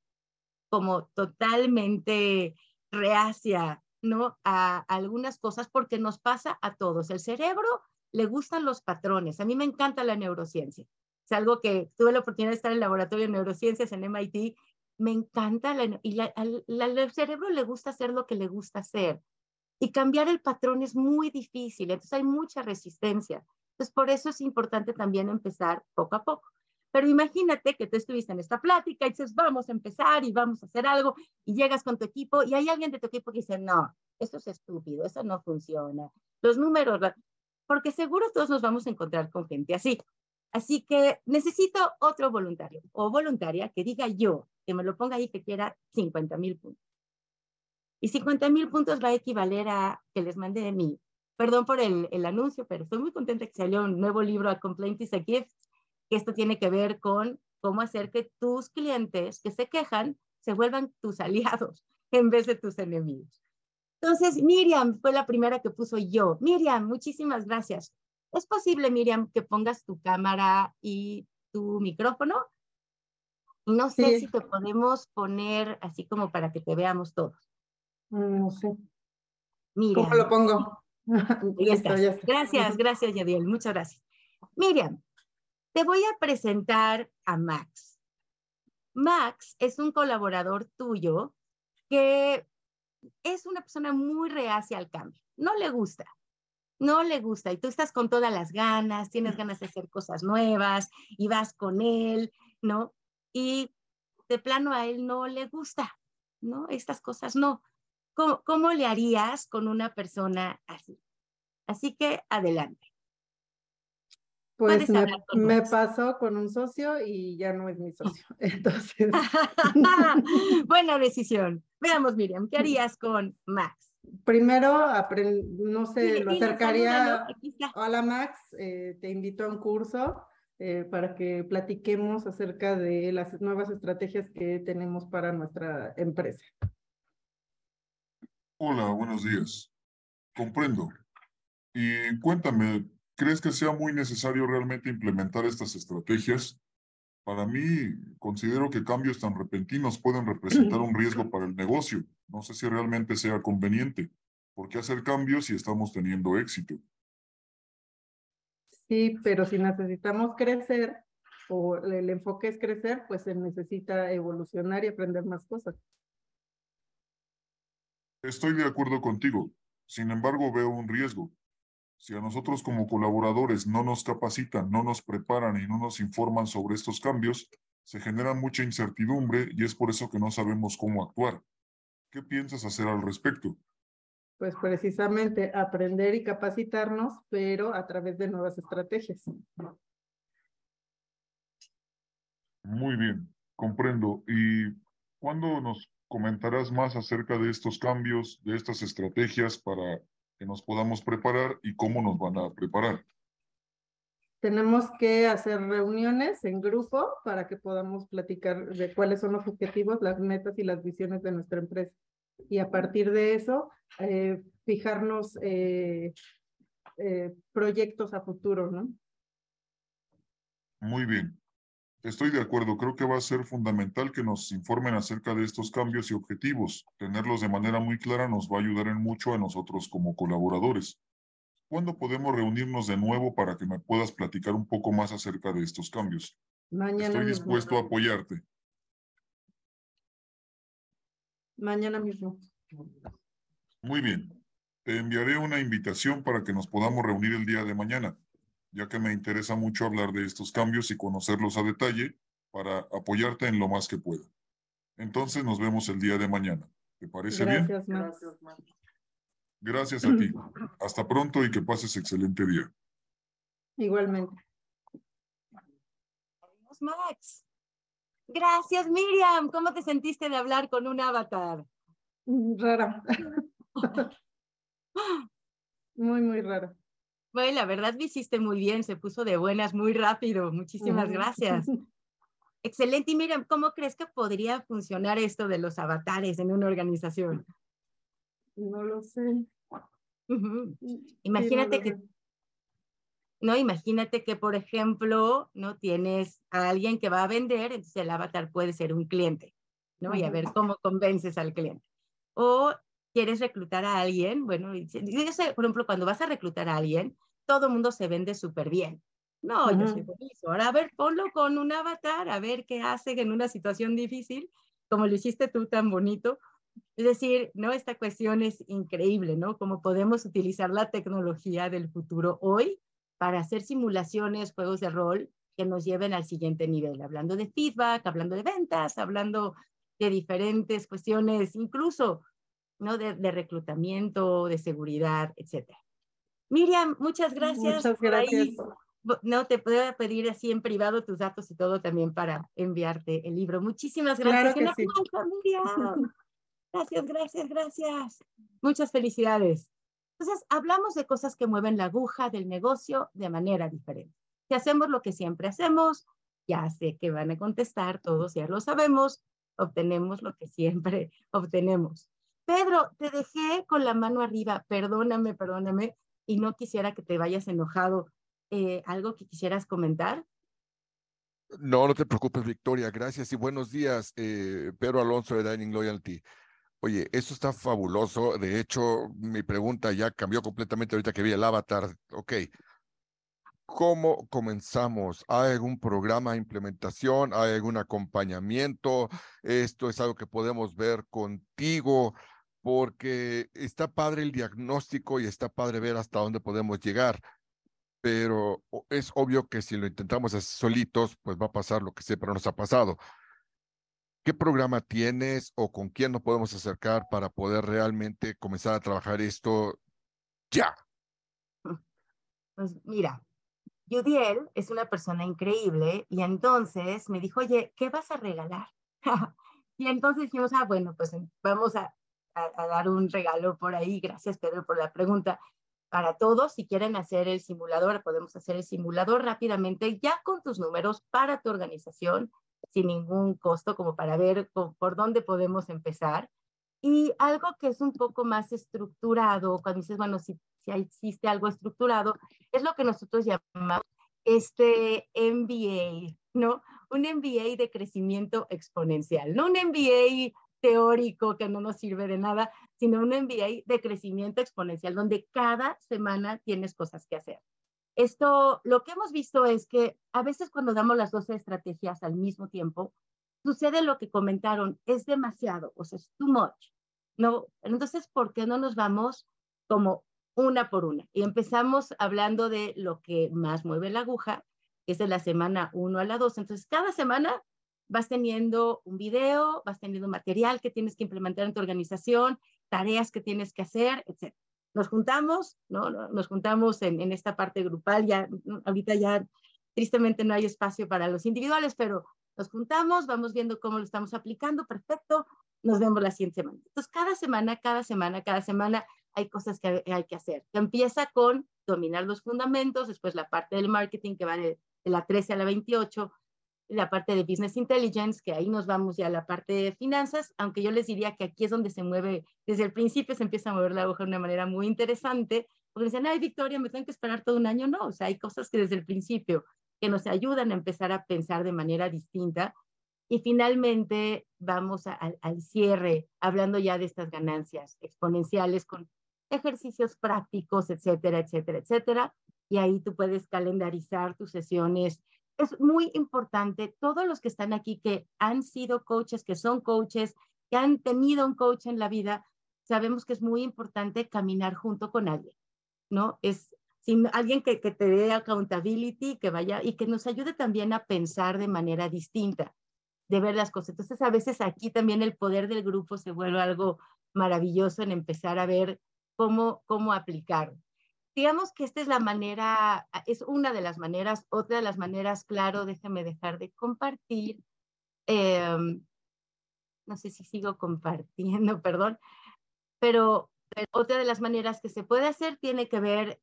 como totalmente reacia, ¿no? A, algunas cosas porque nos pasa a todos. El cerebro le gustan los patrones. A mí me encanta la neurociencia. Es algo que tuve la oportunidad de estar en el laboratorio de neurociencias en MIT. Me encanta la, y al cerebro le gusta hacer lo que le gusta hacer. Y cambiar el patrón es muy difícil, entonces hay mucha resistencia. Entonces, por eso es importante también empezar poco a poco. Pero imagínate que tú estuviste en esta plática y dices, vamos a empezar y vamos a hacer algo, y llegas con tu equipo y hay alguien de tu equipo que dice, no, esto es estúpido, eso no funciona. Los números, porque seguro todos nos vamos a encontrar con gente así. Así que necesito otro voluntario o voluntaria que diga yo, que me lo ponga ahí que quiera 50 mil puntos. Y 50 mil puntos va a equivaler a que les mande de mí. Perdón por el, el anuncio, pero estoy muy contenta que salió un nuevo libro, A Complaint is a Gift, que esto tiene que ver con cómo hacer que tus clientes que se quejan se vuelvan tus aliados en vez de tus enemigos. Entonces, Miriam fue la primera que puso yo. Miriam, muchísimas gracias. ¿Es posible, Miriam, que pongas tu cámara y tu micrófono? No sé si te podemos poner así como para que te veamos todos. Mm, no sé. Miriam. ¿Cómo lo pongo? Gracias, gracias, Yadiel. Muchas gracias. Miriam, te voy a presentar a Max. Max es un colaborador tuyo que es una persona muy reacia al cambio. No le gusta, no le gusta. Y tú estás con todas las ganas, tienes ganas de hacer cosas nuevas y vas con él, ¿no? Y de plano a él no le gusta, ¿no? Estas cosas no. ¿Cómo, cómo le harías con una persona así? Así que adelante. Pues me, pasó con un socio y ya no es mi socio. Entonces. Buena decisión. Veamos, Miriam, ¿qué harías con Max? Primero, no sé, lo acercaría. Hola, Max, eh, te invito a un curso eh, para que platiquemos acerca de las nuevas estrategias que tenemos para nuestra empresa. Hola, buenos días. Comprendo. Y cuéntame, ¿Crees que sea muy necesario realmente implementar estas estrategias? Para mí, considero que cambios tan repentinos pueden representar un riesgo para el negocio. No sé si realmente sea conveniente. ¿Por qué hacer cambios si estamos teniendo éxito? Sí, pero si necesitamos crecer o el enfoque es crecer, pues se necesita evolucionar y aprender más cosas. Estoy de acuerdo contigo. Sin embargo, veo un riesgo. Si a nosotros como colaboradores no nos capacitan, no nos preparan y no nos informan sobre estos cambios, se genera mucha incertidumbre y es por eso que no sabemos cómo actuar. ¿Qué piensas hacer al respecto? Pues precisamente aprender y capacitarnos, pero a través de nuevas estrategias. Muy bien, comprendo. ¿Y cuándo nos comentarás más acerca de estos cambios, de estas estrategias para que nos podamos preparar y cómo nos van a preparar. Tenemos que hacer reuniones en grupo para que podamos platicar de cuáles son los objetivos, las metas y las visiones de nuestra empresa. Y a partir de eso, eh, fijarnos eh, eh, proyectos a futuro, ¿no? Muy bien. Estoy de acuerdo, creo que va a ser fundamental que nos informen acerca de estos cambios y objetivos. Tenerlos de manera muy clara nos va a ayudar en mucho a nosotros como colaboradores. ¿Cuándo podemos reunirnos de nuevo para que me puedas platicar un poco más acerca de estos cambios? Mañana Estoy dispuesto a apoyarte. Mañana mismo. Muy bien. Te enviaré una invitación para que nos podamos reunir el día de mañana ya que me interesa mucho hablar de estos cambios y conocerlos a detalle para apoyarte en lo más que pueda. Entonces nos vemos el día de mañana. ¿Te parece bien? Gracias, Gracias a ti. Hasta pronto y que pases excelente día. Igualmente. Adiós, Max. Gracias, Miriam. ¿Cómo te sentiste de hablar con un avatar? Rara. Muy, muy raro. Bueno, la verdad me hiciste muy bien, se puso de buenas muy rápido. Muchísimas gracias. Excelente. Y mira, ¿cómo crees que podría funcionar esto de los avatares en una organización? No lo sé. Imagínate que, no, imagínate que, por ejemplo, no tienes a alguien que va a vender, entonces el avatar puede ser un cliente, ¿no? Y a ver cómo convences al cliente. O quieres reclutar a alguien, bueno, por ejemplo, cuando vas a reclutar a alguien, todo el mundo se vende súper bien. No, yo soy buenísimo. Ahora, a ver, ponlo con un avatar, a ver qué hace en una situación difícil, como lo hiciste tú tan bonito. Es decir, ¿no? Esta cuestión es increíble, ¿no? Cómo podemos utilizar la tecnología del futuro hoy para hacer simulaciones, juegos de rol que nos lleven al siguiente nivel, hablando de feedback, hablando de ventas, hablando de diferentes cuestiones, incluso ¿no? De, reclutamiento, de seguridad, etc. Miriam, muchas gracias. Muchas gracias. No, te puedo pedir así en privado tus datos y todo también para enviarte el libro. Muchísimas gracias. Claro que sí. Miriam. Gracias, gracias, gracias. Muchas felicidades. Entonces, hablamos de cosas que mueven la aguja del negocio de manera diferente. Si hacemos lo que siempre hacemos, ya sé que van a contestar, todos ya lo sabemos, obtenemos lo que siempre obtenemos. Pedro, te dejé con la mano arriba, perdóname, perdóname, y no quisiera que te vayas enojado. Eh, ¿Algo que quisieras comentar? No, no te preocupes, Victoria. Gracias y buenos días, eh, Pedro Alonso de Dining Loyalty. Oye, eso está fabuloso. De hecho, mi pregunta ya cambió completamente ahorita que vi el avatar. Ok. ¿Cómo comenzamos? ¿Hay algún programa de implementación? ¿Hay algún acompañamiento? ¿Esto es algo que podemos ver contigo? Porque está padre el diagnóstico y está padre ver hasta dónde podemos llegar, pero es obvio que si lo intentamos hacer solitos, pues va a pasar lo que siempre nos ha pasado. ¿Qué programa tienes o con quién nos podemos acercar para poder realmente comenzar a trabajar esto ya? Pues mira, Judiel es una persona increíble y entonces me dijo, oye, ¿qué vas a regalar? y entonces dijimos, ah, bueno, pues vamos a, a, dar un regalo por ahí. Gracias, Pedro, por la pregunta. Para todos, si quieren hacer el simulador, podemos hacer el simulador rápidamente, ya con tus números para tu organización, sin ningún costo, como para ver por dónde podemos empezar. Y algo que es un poco más estructurado, cuando dices, bueno, si, si existe algo estructurado, es lo que nosotros llamamos este MBA, ¿no? Un MBA de crecimiento exponencial, no un MBA teórico que no nos sirve de nada, sino un MBA de crecimiento exponencial, donde cada semana tienes cosas que hacer. Esto, lo que hemos visto es que a veces cuando damos las 12 estrategias al mismo tiempo, sucede lo que comentaron, es demasiado, o sea, es too much. No, entonces, ¿por qué no nos vamos como una por una? Y empezamos hablando de lo que más mueve la aguja, que es de la semana 1 a la 2. Entonces, cada semana vas teniendo un video, vas teniendo material que tienes que implementar en tu organización, tareas que tienes que hacer, etc. Nos juntamos, ¿no? Nos juntamos en, esta parte grupal, ya ahorita ya tristemente no hay espacio para los individuales, pero nos juntamos, vamos viendo cómo lo estamos aplicando, perfecto, nos vemos la siguiente semana. Entonces, cada semana, cada semana, cada semana hay cosas que hay que hacer. empieza con dominar los fundamentos, después la parte del marketing que va de la 13 a la 28, la parte de Business Intelligence, que ahí nos vamos ya a la parte de finanzas, aunque yo les diría que aquí es donde se mueve, desde el principio se empieza a mover la hoja de una manera muy interesante, porque dicen, ay, Victoria, me tengo que esperar todo un año. No, o sea, hay cosas que desde el principio que nos ayudan a empezar a pensar de manera distinta. Y finalmente vamos al cierre, hablando ya de estas ganancias exponenciales con ejercicios prácticos, etcétera, etcétera, etcétera. Y ahí tú puedes calendarizar tus sesiones es muy importante, todos los que están aquí que han sido coaches, que son coaches, que han tenido un coach en la vida, sabemos que es muy importante caminar junto con alguien, ¿no? Es sin alguien que, te dé accountability, que vaya y que nos ayude también a pensar de manera distinta, de ver las cosas. Entonces, a veces aquí también el poder del grupo se vuelve algo maravilloso en empezar a ver cómo, cómo aplicar digamos que esta es la manera, es una de las maneras, otra de las maneras, claro, déjame dejar de compartir. Em, no sé si sigo compartiendo, perdón, pero otra de las maneras que se puede hacer tiene que ver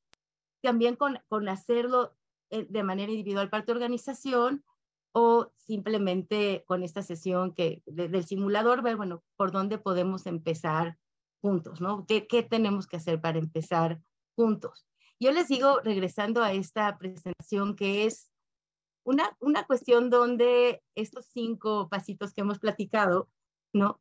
también con, con hacerlo eh, de manera individual para tu organización o simplemente con esta sesión que, del simulador, ver, bueno, por dónde podemos empezar juntos, ¿no? ¿Qué, ¿Qué tenemos que hacer para empezar juntos? Yo les digo, regresando a esta presentación, que es una, una cuestión donde estos cinco pasitos que hemos platicado, ¿no?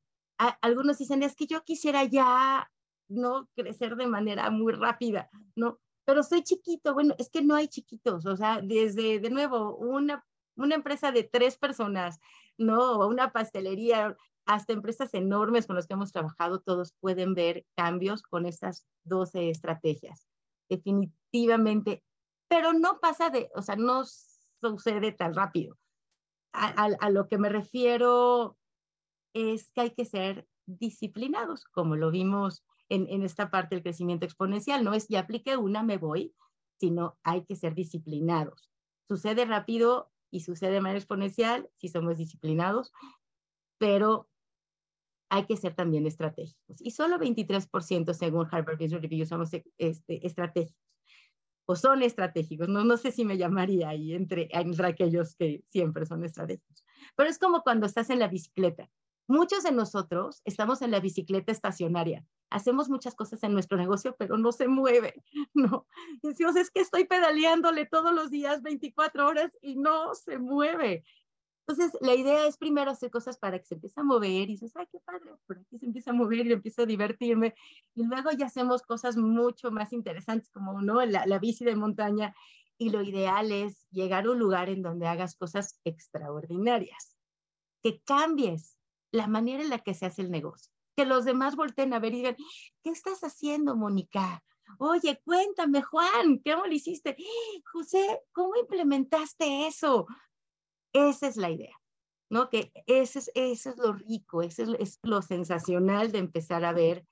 algunos dicen, es que yo quisiera ya, ¿no? Crecer de manera muy rápida, ¿no? Pero soy chiquito, bueno, es que no hay chiquitos, o sea, desde, de nuevo, una, una empresa de tres personas, ¿no? Una pastelería, hasta empresas enormes con las que hemos trabajado, todos pueden ver cambios con estas 12 estrategias. Definitivamente, pero no pasa de, o sea, no sucede tan rápido. A, lo que me refiero es que hay que ser disciplinados, como lo vimos en, en, esta parte del crecimiento exponencial. No es ya aplique una, me voy, sino hay que ser disciplinados. Sucede rápido y sucede de manera exponencial si somos disciplinados, pero hay que ser también estratégicos. Y solo 23% según Harvard Business Review somos este, estratégicos o son estratégicos. No, no sé si me llamaría ahí entre, entre aquellos que siempre son estratégicos. Pero es como cuando estás en la bicicleta. Muchos de nosotros estamos en la bicicleta estacionaria. Hacemos muchas cosas en nuestro negocio, pero no se mueve, ¿no? Decimos, es que estoy pedaleándole todos los días 24 horas y no se mueve. Entonces, la idea es primero hacer cosas para que se empiece a mover y dices, ay, qué padre, por aquí se empieza a mover y empiezo a divertirme. Y luego ya hacemos cosas mucho más interesantes como ¿no? la, la bici de montaña. Y lo ideal es llegar a un lugar en donde hagas cosas extraordinarias, que cambies la manera en la que se hace el negocio, que los demás volteen a ver y digan, ¿qué estás haciendo, Mónica? Oye, cuéntame, Juan, ¿cómo lo hiciste? José, ¿cómo implementaste eso? Esa es la idea, ¿no? Que ese es, eso es lo rico, eso es, es lo sensacional de empezar a ver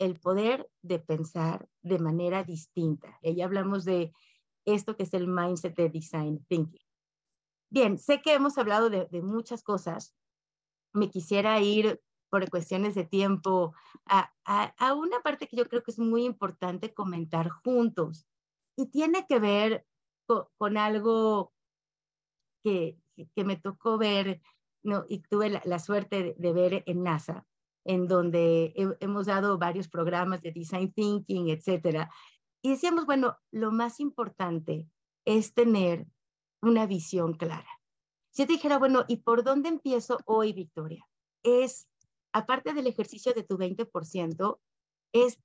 el poder de pensar de manera distinta. Y hablamos de esto que es el mindset de design thinking. Bien, sé que hemos hablado de, muchas cosas. Me quisiera ir por cuestiones de tiempo a, a, una parte que yo creo que es muy importante comentar juntos y tiene que ver con algo que, que me tocó ver, no, y tuve la, suerte de, ver en NASA, en donde hemos dado varios programas de design thinking, etcétera. Y decíamos, bueno, lo más importante es tener una visión clara. Si yo te dijera, bueno, ¿y por dónde empiezo hoy, Victoria? Es, aparte del ejercicio de tu 20%, es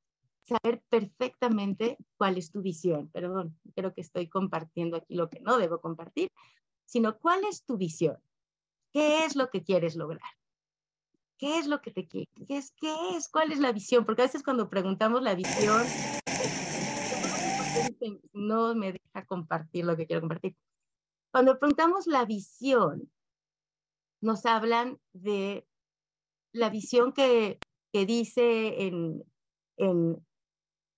saber perfectamente cuál es tu visión. Perdón, creo que estoy compartiendo aquí lo que no debo compartir, sino cuál es tu visión. ¿Qué es lo que quieres lograr? ¿Qué es lo que te qué es qué es cuál es la visión? Porque a veces cuando preguntamos la visión no me deja compartir lo que quiero compartir. Cuando preguntamos la visión, nos hablan de la visión que, que dice en, en,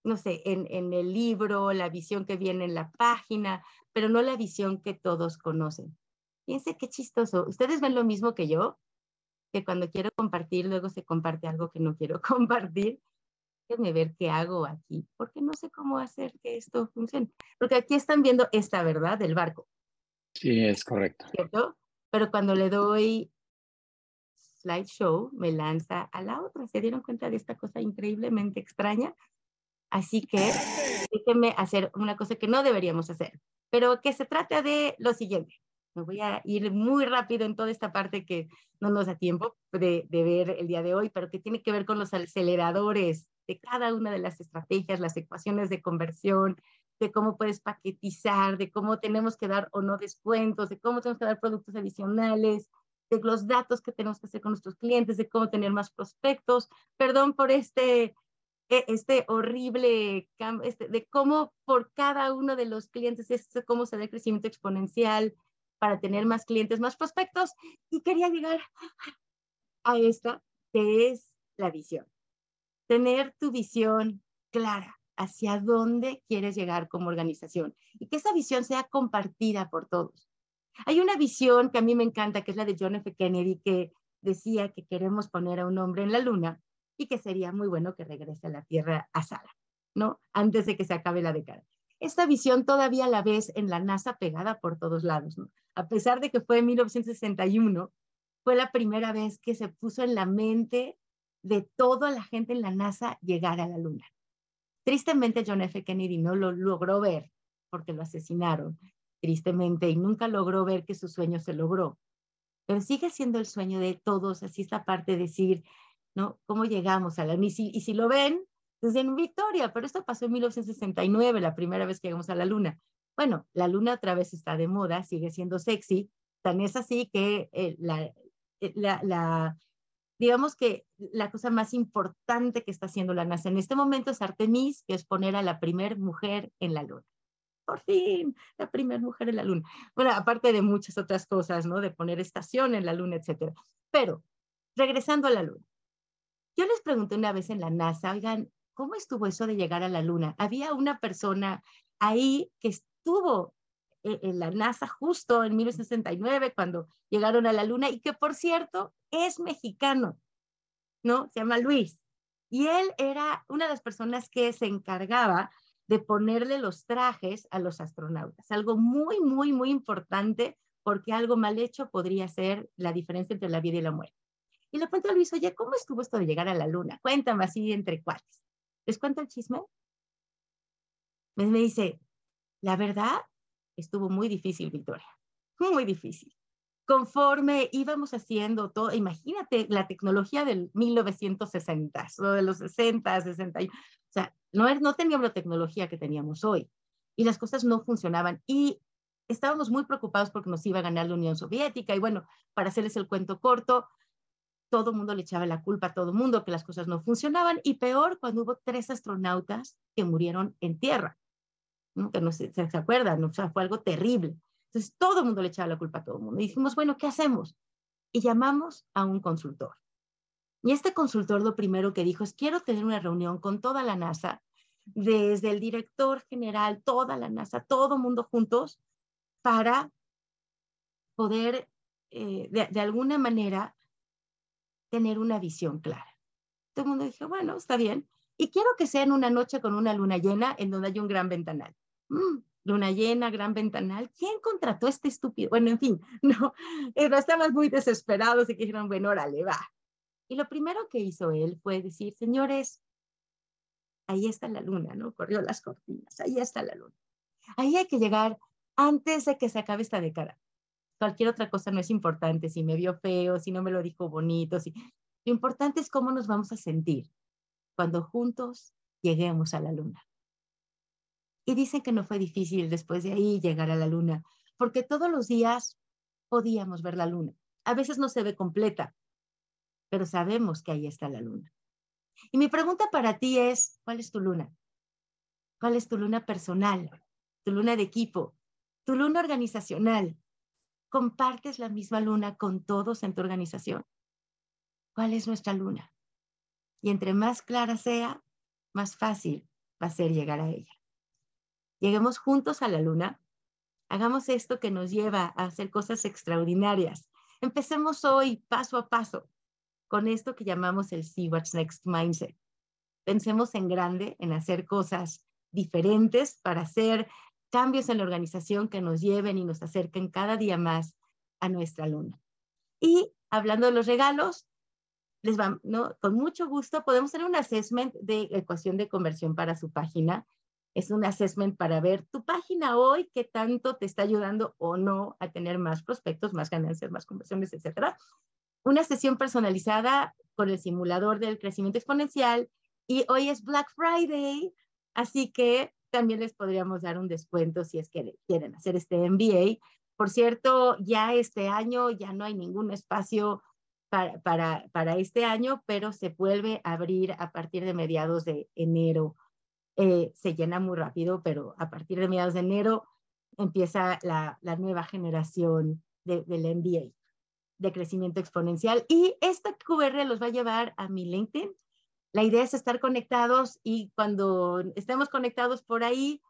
no sé, en, en el libro, la visión que viene en la página, pero no la visión que todos conocen. Fíjense qué chistoso. ¿Ustedes ven lo mismo que yo? Que cuando quiero compartir, luego se comparte algo que no quiero compartir. Déjenme ver qué hago aquí, porque no sé cómo hacer que esto funcione. Porque aquí están viendo esta verdad del barco. Sí, es correcto. ¿Cierto? Pero cuando le doy slideshow, me lanza a la otra. ¿Se dieron cuenta de esta cosa increíblemente extraña? Así que déjenme hacer una cosa que no deberíamos hacer pero que se trata de lo siguiente. Me voy a ir muy rápido en toda esta parte que no nos da tiempo de, de, ver el día de hoy, pero que tiene que ver con los aceleradores de cada una de las estrategias, las ecuaciones de conversión, de cómo puedes paquetizar, de cómo tenemos que dar o no descuentos, de cómo tenemos que dar productos adicionales, de los datos que tenemos que hacer con nuestros clientes, de cómo tener más prospectos. Perdón por este este horrible este, de cómo por cada uno de los clientes, es cómo se da el crecimiento exponencial para tener más clientes, más prospectos. Y quería llegar a esta, que es la visión. Tener tu visión clara hacia dónde quieres llegar como organización y que esa visión sea compartida por todos. Hay una visión que a mí me encanta, que es la de John F. Kennedy, que decía que queremos poner a un hombre en la luna y que sería muy bueno que regrese a la Tierra a Sara, ¿no? Antes de que se acabe la década. Esta visión todavía la ves en la NASA pegada por todos lados, ¿no? A pesar de que fue en 1961, fue la primera vez que se puso en la mente de toda la gente en la NASA llegar a la Luna. Tristemente, John F. Kennedy no lo logró ver porque lo asesinaron, tristemente, y nunca logró ver que su sueño se logró. Pero sigue siendo el sueño de todos, así esta parte de decir, ¿no? ¿Cómo llegamos a la Luna? Y si, lo ven, desde en Victoria, pero esto pasó en 1969, la primera vez que llegamos a la Luna. Bueno, la Luna otra vez está de moda, sigue siendo sexy, tan es así que eh, la, eh, la, digamos que la cosa más importante que está haciendo la NASA en este momento es Artemis, que es poner a la primer mujer en la luna. Por fin, la primera mujer en la luna. Bueno, aparte de muchas otras cosas, ¿no? De poner estación en la luna, etcétera. Pero, regresando a la luna. Yo les pregunté una vez en la NASA, oigan, ¿cómo estuvo eso de llegar a la luna? Había una persona ahí que estuvo eh, en la NASA justo en 1969 cuando llegaron a la Luna y que por cierto es mexicano, ¿no? Se llama Luis. Y él era una de las personas que se encargaba de ponerle los trajes a los astronautas, algo muy, muy, muy importante porque algo mal hecho podría ser la diferencia entre la vida y la muerte. Y le cuento a Luis, oye, ¿cómo estuvo esto de llegar a la luna? Cuéntame así entre cuates. ¿Les cuento el chisme? Me dice, la verdad, estuvo muy difícil, Victoria, muy difícil. Conforme íbamos haciendo todo, imagínate la tecnología del 1960, o de los 60, 60, o sea, no, no teníamos la tecnología que teníamos hoy y las cosas no funcionaban y estábamos muy preocupados porque nos iba a ganar la Unión Soviética y bueno, para hacerles el cuento corto, todo el mundo le echaba la culpa a todo el mundo que las cosas no funcionaban y peor cuando hubo tres astronautas que murieron en tierra que no se, se acuerdan, o sea, fue algo terrible. Entonces todo el mundo le echaba la culpa a todo el mundo. Y dijimos, bueno, ¿qué hacemos? Y llamamos a un consultor. Y este consultor lo primero que dijo es, quiero tener una reunión con toda la NASA, desde el director general, toda la NASA, todo mundo juntos, para poder, eh, de, de, alguna manera, tener una visión clara. Todo el mundo dijo, bueno, está bien. Y quiero que sea en una noche con una luna llena en donde haya un gran ventanal. Mm, luna llena, gran ventanal. ¿Quién contrató a este estúpido? Bueno, en fin, no, eh, estaban muy desesperados y que dijeron, bueno, órale, va. Y lo primero que hizo él fue decir, señores, ahí está la luna, ¿no? Corrió las cortinas, ahí está la luna. Ahí hay que llegar antes de que se acabe esta década. Cualquier otra cosa no es importante, si me vio feo, si no me lo dijo bonito, si... Lo importante es cómo nos vamos a sentir cuando juntos lleguemos a la luna. Y dicen que no fue difícil después de ahí llegar a la luna, porque todos los días podíamos ver la luna. A veces no se ve completa, pero sabemos que ahí está la luna. Y mi pregunta para ti es, ¿cuál es tu luna? ¿Cuál es tu luna personal? ¿Tu luna de equipo? ¿Tu luna organizacional? ¿Compartes la misma luna con todos en tu organización? ¿Cuál es nuestra luna? Y entre más clara sea, más fácil va a ser llegar a ella. Lleguemos juntos a la luna. Hagamos esto que nos lleva a hacer cosas extraordinarias. Empecemos hoy paso a paso con esto que llamamos el See What's Next Mindset. Pensemos en grande, en hacer cosas diferentes para hacer cambios en la organización que nos lleven y nos acerquen cada día más a nuestra luna. Y hablando de los regalos, les va, ¿no? con mucho gusto podemos hacer un assessment de ecuación de conversión para su página es un assessment para ver tu página hoy, qué tanto te está ayudando o no a tener más prospectos, más ganancias, más conversiones, etcétera. Una sesión personalizada con el simulador del crecimiento exponencial y hoy es Black Friday, así que también les podríamos dar un descuento si es que quieren hacer este MBA. Por cierto, ya este año ya no hay ningún espacio para, para, este año, pero se vuelve a abrir a partir de mediados de enero eh, se llena muy rápido, pero a partir de mediados de enero empieza la, nueva generación de, del MBA de crecimiento exponencial. Y esta QR los va a llevar a mi LinkedIn. La idea es estar conectados y cuando estemos conectados por ahí,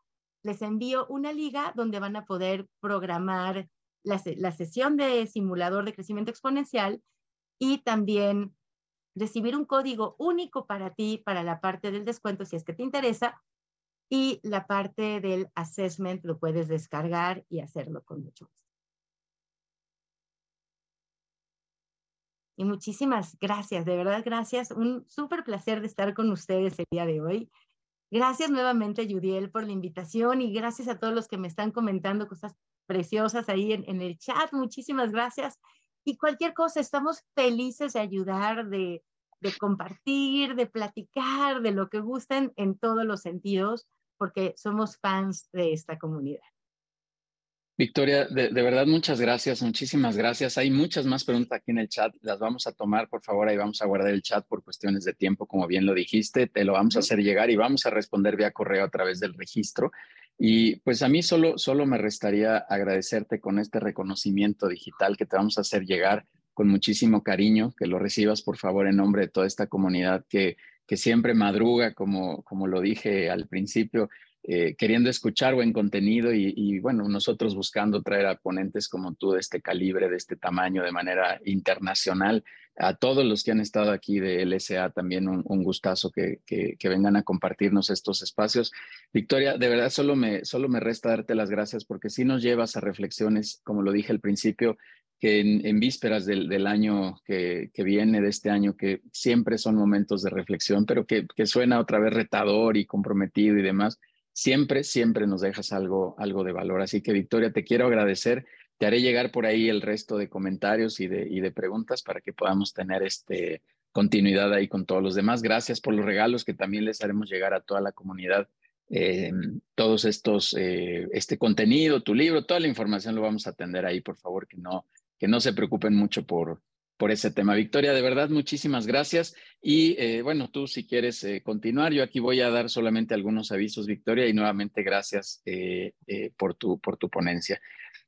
les envío una liga donde van a poder programar la, sesión de simulador de crecimiento exponencial y también recibir un código único para ti, para la parte del descuento, si es que te interesa, y la parte del assessment lo puedes descargar y hacerlo con mucho gusto. Y muchísimas gracias, de verdad, gracias. Un súper placer de estar con ustedes el día de hoy. Gracias nuevamente, Judiel, por la invitación y gracias a todos los que me están comentando cosas preciosas ahí en, el chat. Muchísimas gracias. Y cualquier cosa, estamos felices de ayudar, de, de compartir, de platicar, de lo que gusten en todos los sentidos, porque somos fans de esta comunidad. Victoria, de, verdad muchas gracias, muchísimas gracias. Hay muchas más preguntas aquí en el chat, las vamos a tomar, por favor, ahí vamos a guardar el chat por cuestiones de tiempo, como bien lo dijiste, te lo vamos a hacer llegar y vamos a responder vía correo a través del registro. Y pues a mí solo, solo me restaría agradecerte con este reconocimiento digital que te vamos a hacer llegar con muchísimo cariño, que lo recibas por favor en nombre de toda esta comunidad que, que siempre madruga, como, como lo dije al principio, eh, queriendo escuchar buen contenido y, bueno, nosotros buscando traer a ponentes como tú de este calibre, de este tamaño, de manera internacional. A todos los que han estado aquí de LSA también un, gustazo que, que, vengan a compartirnos estos espacios. Victoria, de verdad solo me, solo me resta darte las gracias porque sí nos llevas a reflexiones, como lo dije al principio, que en, vísperas del, del año que, que, viene, de este año, que siempre son momentos de reflexión, pero que, que suena otra vez retador y comprometido y demás siempre, siempre nos dejas algo, algo de valor. Así que, Victoria, te quiero agradecer. Te haré llegar por ahí el resto de comentarios y de, y de preguntas para que podamos tener este, continuidad ahí con todos los demás. Gracias por los regalos que también les haremos llegar a toda la comunidad. Eh, todos estos, eh, este contenido, tu libro, toda la información lo vamos a atender ahí, por favor, que no, que no se preocupen mucho por, por ese tema. Victoria, de verdad, muchísimas gracias. Y eh, bueno, tú si quieres eh, continuar, yo aquí voy a dar solamente algunos avisos, Victoria, y nuevamente gracias eh, por, tu, por tu ponencia.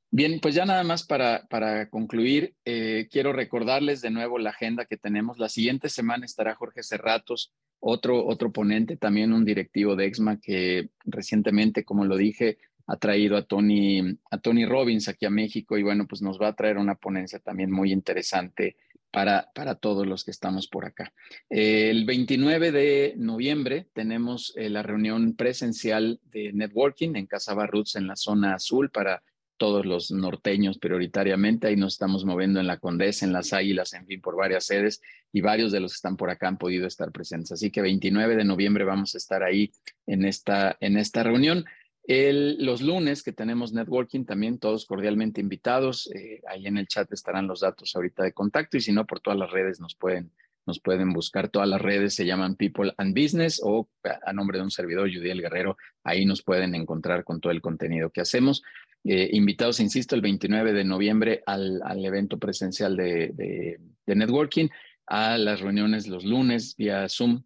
Bien, pues ya nada más para, para concluir, quiero recordarles de nuevo la agenda que tenemos. La siguiente semana estará Jorge Cerratos, otro, otro ponente, también un directivo de EXMA que recientemente, como lo dije, ha traído a Tony, a Tony Robbins aquí a México y bueno, pues nos va a traer una ponencia también muy interesante para, para todos los que estamos por acá. El 29 de noviembre tenemos eh, la reunión presencial de networking en Casa Barrutz en la zona azul para todos los norteños prioritariamente. Ahí nos estamos moviendo en la Condesa, en las Águilas, en fin, por varias sedes y varios de los que están por acá han podido estar presentes. Así que 29 de noviembre vamos a estar ahí en esta, en esta reunión los lunes que tenemos networking, también todos cordialmente invitados. Eh, ahí en el chat estarán los datos ahorita de contacto y si no, por todas las redes nos pueden, nos pueden buscar. Todas las redes se llaman People and Business o a, nombre de un servidor, Judiel Guerrero, ahí nos pueden encontrar con todo el contenido que hacemos. Eh, invitados, insisto, el 29 de noviembre al, al evento presencial de, de, de networking, a las reuniones los lunes vía Zoom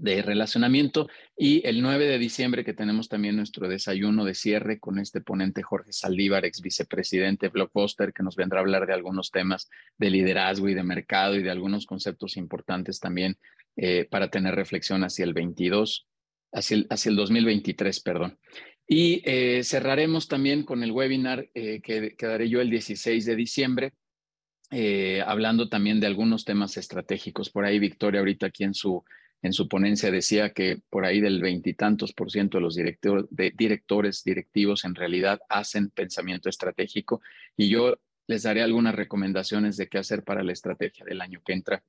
de relacionamiento y el 9 de diciembre que tenemos también nuestro desayuno de cierre con este ponente Jorge Saldívar, ex vicepresidente Blockbuster, que nos vendrá a hablar de algunos temas de liderazgo y de mercado y de algunos conceptos importantes también eh, para tener reflexión hacia el 22, hacia el, hacia el 2023, perdón. Y eh, cerraremos también con el webinar eh, que, daré yo el 16 de diciembre, hablando también de algunos temas estratégicos. Por ahí Victoria ahorita aquí en su en su ponencia decía que por ahí del veintitantos por ciento de los de directores directivos en realidad hacen pensamiento estratégico y yo les daré algunas recomendaciones de qué hacer para la estrategia del año que entra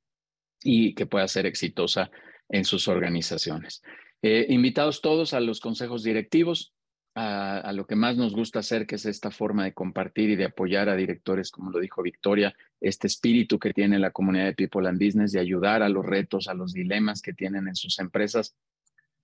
y que pueda ser exitosa en sus organizaciones. Eh, invitados todos a los consejos directivos, a, lo que más nos gusta hacer, que es esta forma de compartir y de apoyar a directores, como lo dijo Victoria, este espíritu que tiene la comunidad de People and Business de ayudar a los retos, a los dilemas que tienen en sus empresas.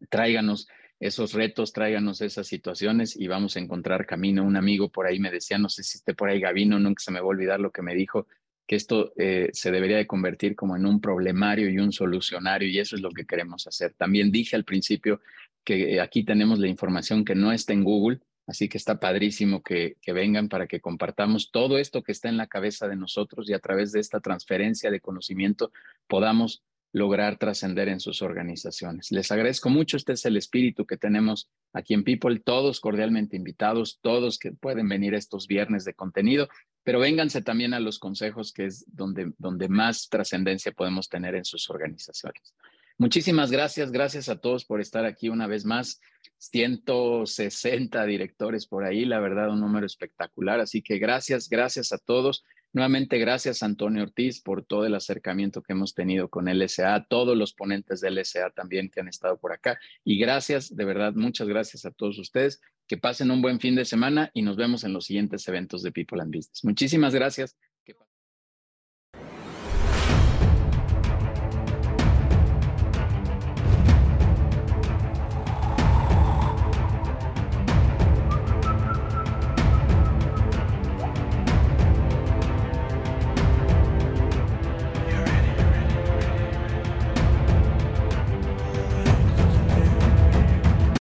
Tráiganos esos retos, tráiganos esas situaciones y vamos a encontrar camino. Un amigo por ahí me decía, no sé si esté por ahí Gavino, nunca se me va a olvidar lo que me dijo, que esto eh, se debería de convertir como en un problemario y un solucionario y eso es lo que queremos hacer. También dije al principio que aquí tenemos la información que no está en Google, así que está padrísimo que, que, vengan para que compartamos todo esto que está en la cabeza de nosotros y a través de esta transferencia de conocimiento podamos lograr trascender en sus organizaciones. Les agradezco mucho, este es el espíritu que tenemos aquí en People, todos cordialmente invitados, todos que pueden venir estos viernes de contenido, pero vénganse también a los consejos, que es donde, donde más trascendencia podemos tener en sus organizaciones. Muchísimas gracias, gracias a todos por estar aquí una vez más. 160 directores por ahí, la verdad, un número espectacular. Así que gracias, gracias a todos. Nuevamente, gracias Antonio Ortiz por todo el acercamiento que hemos tenido con LSA, todos los ponentes de LSA también que han estado por acá. Y gracias, de verdad, muchas gracias a todos ustedes. Que pasen un buen fin de semana y nos vemos en los siguientes eventos de People and Business. Muchísimas gracias.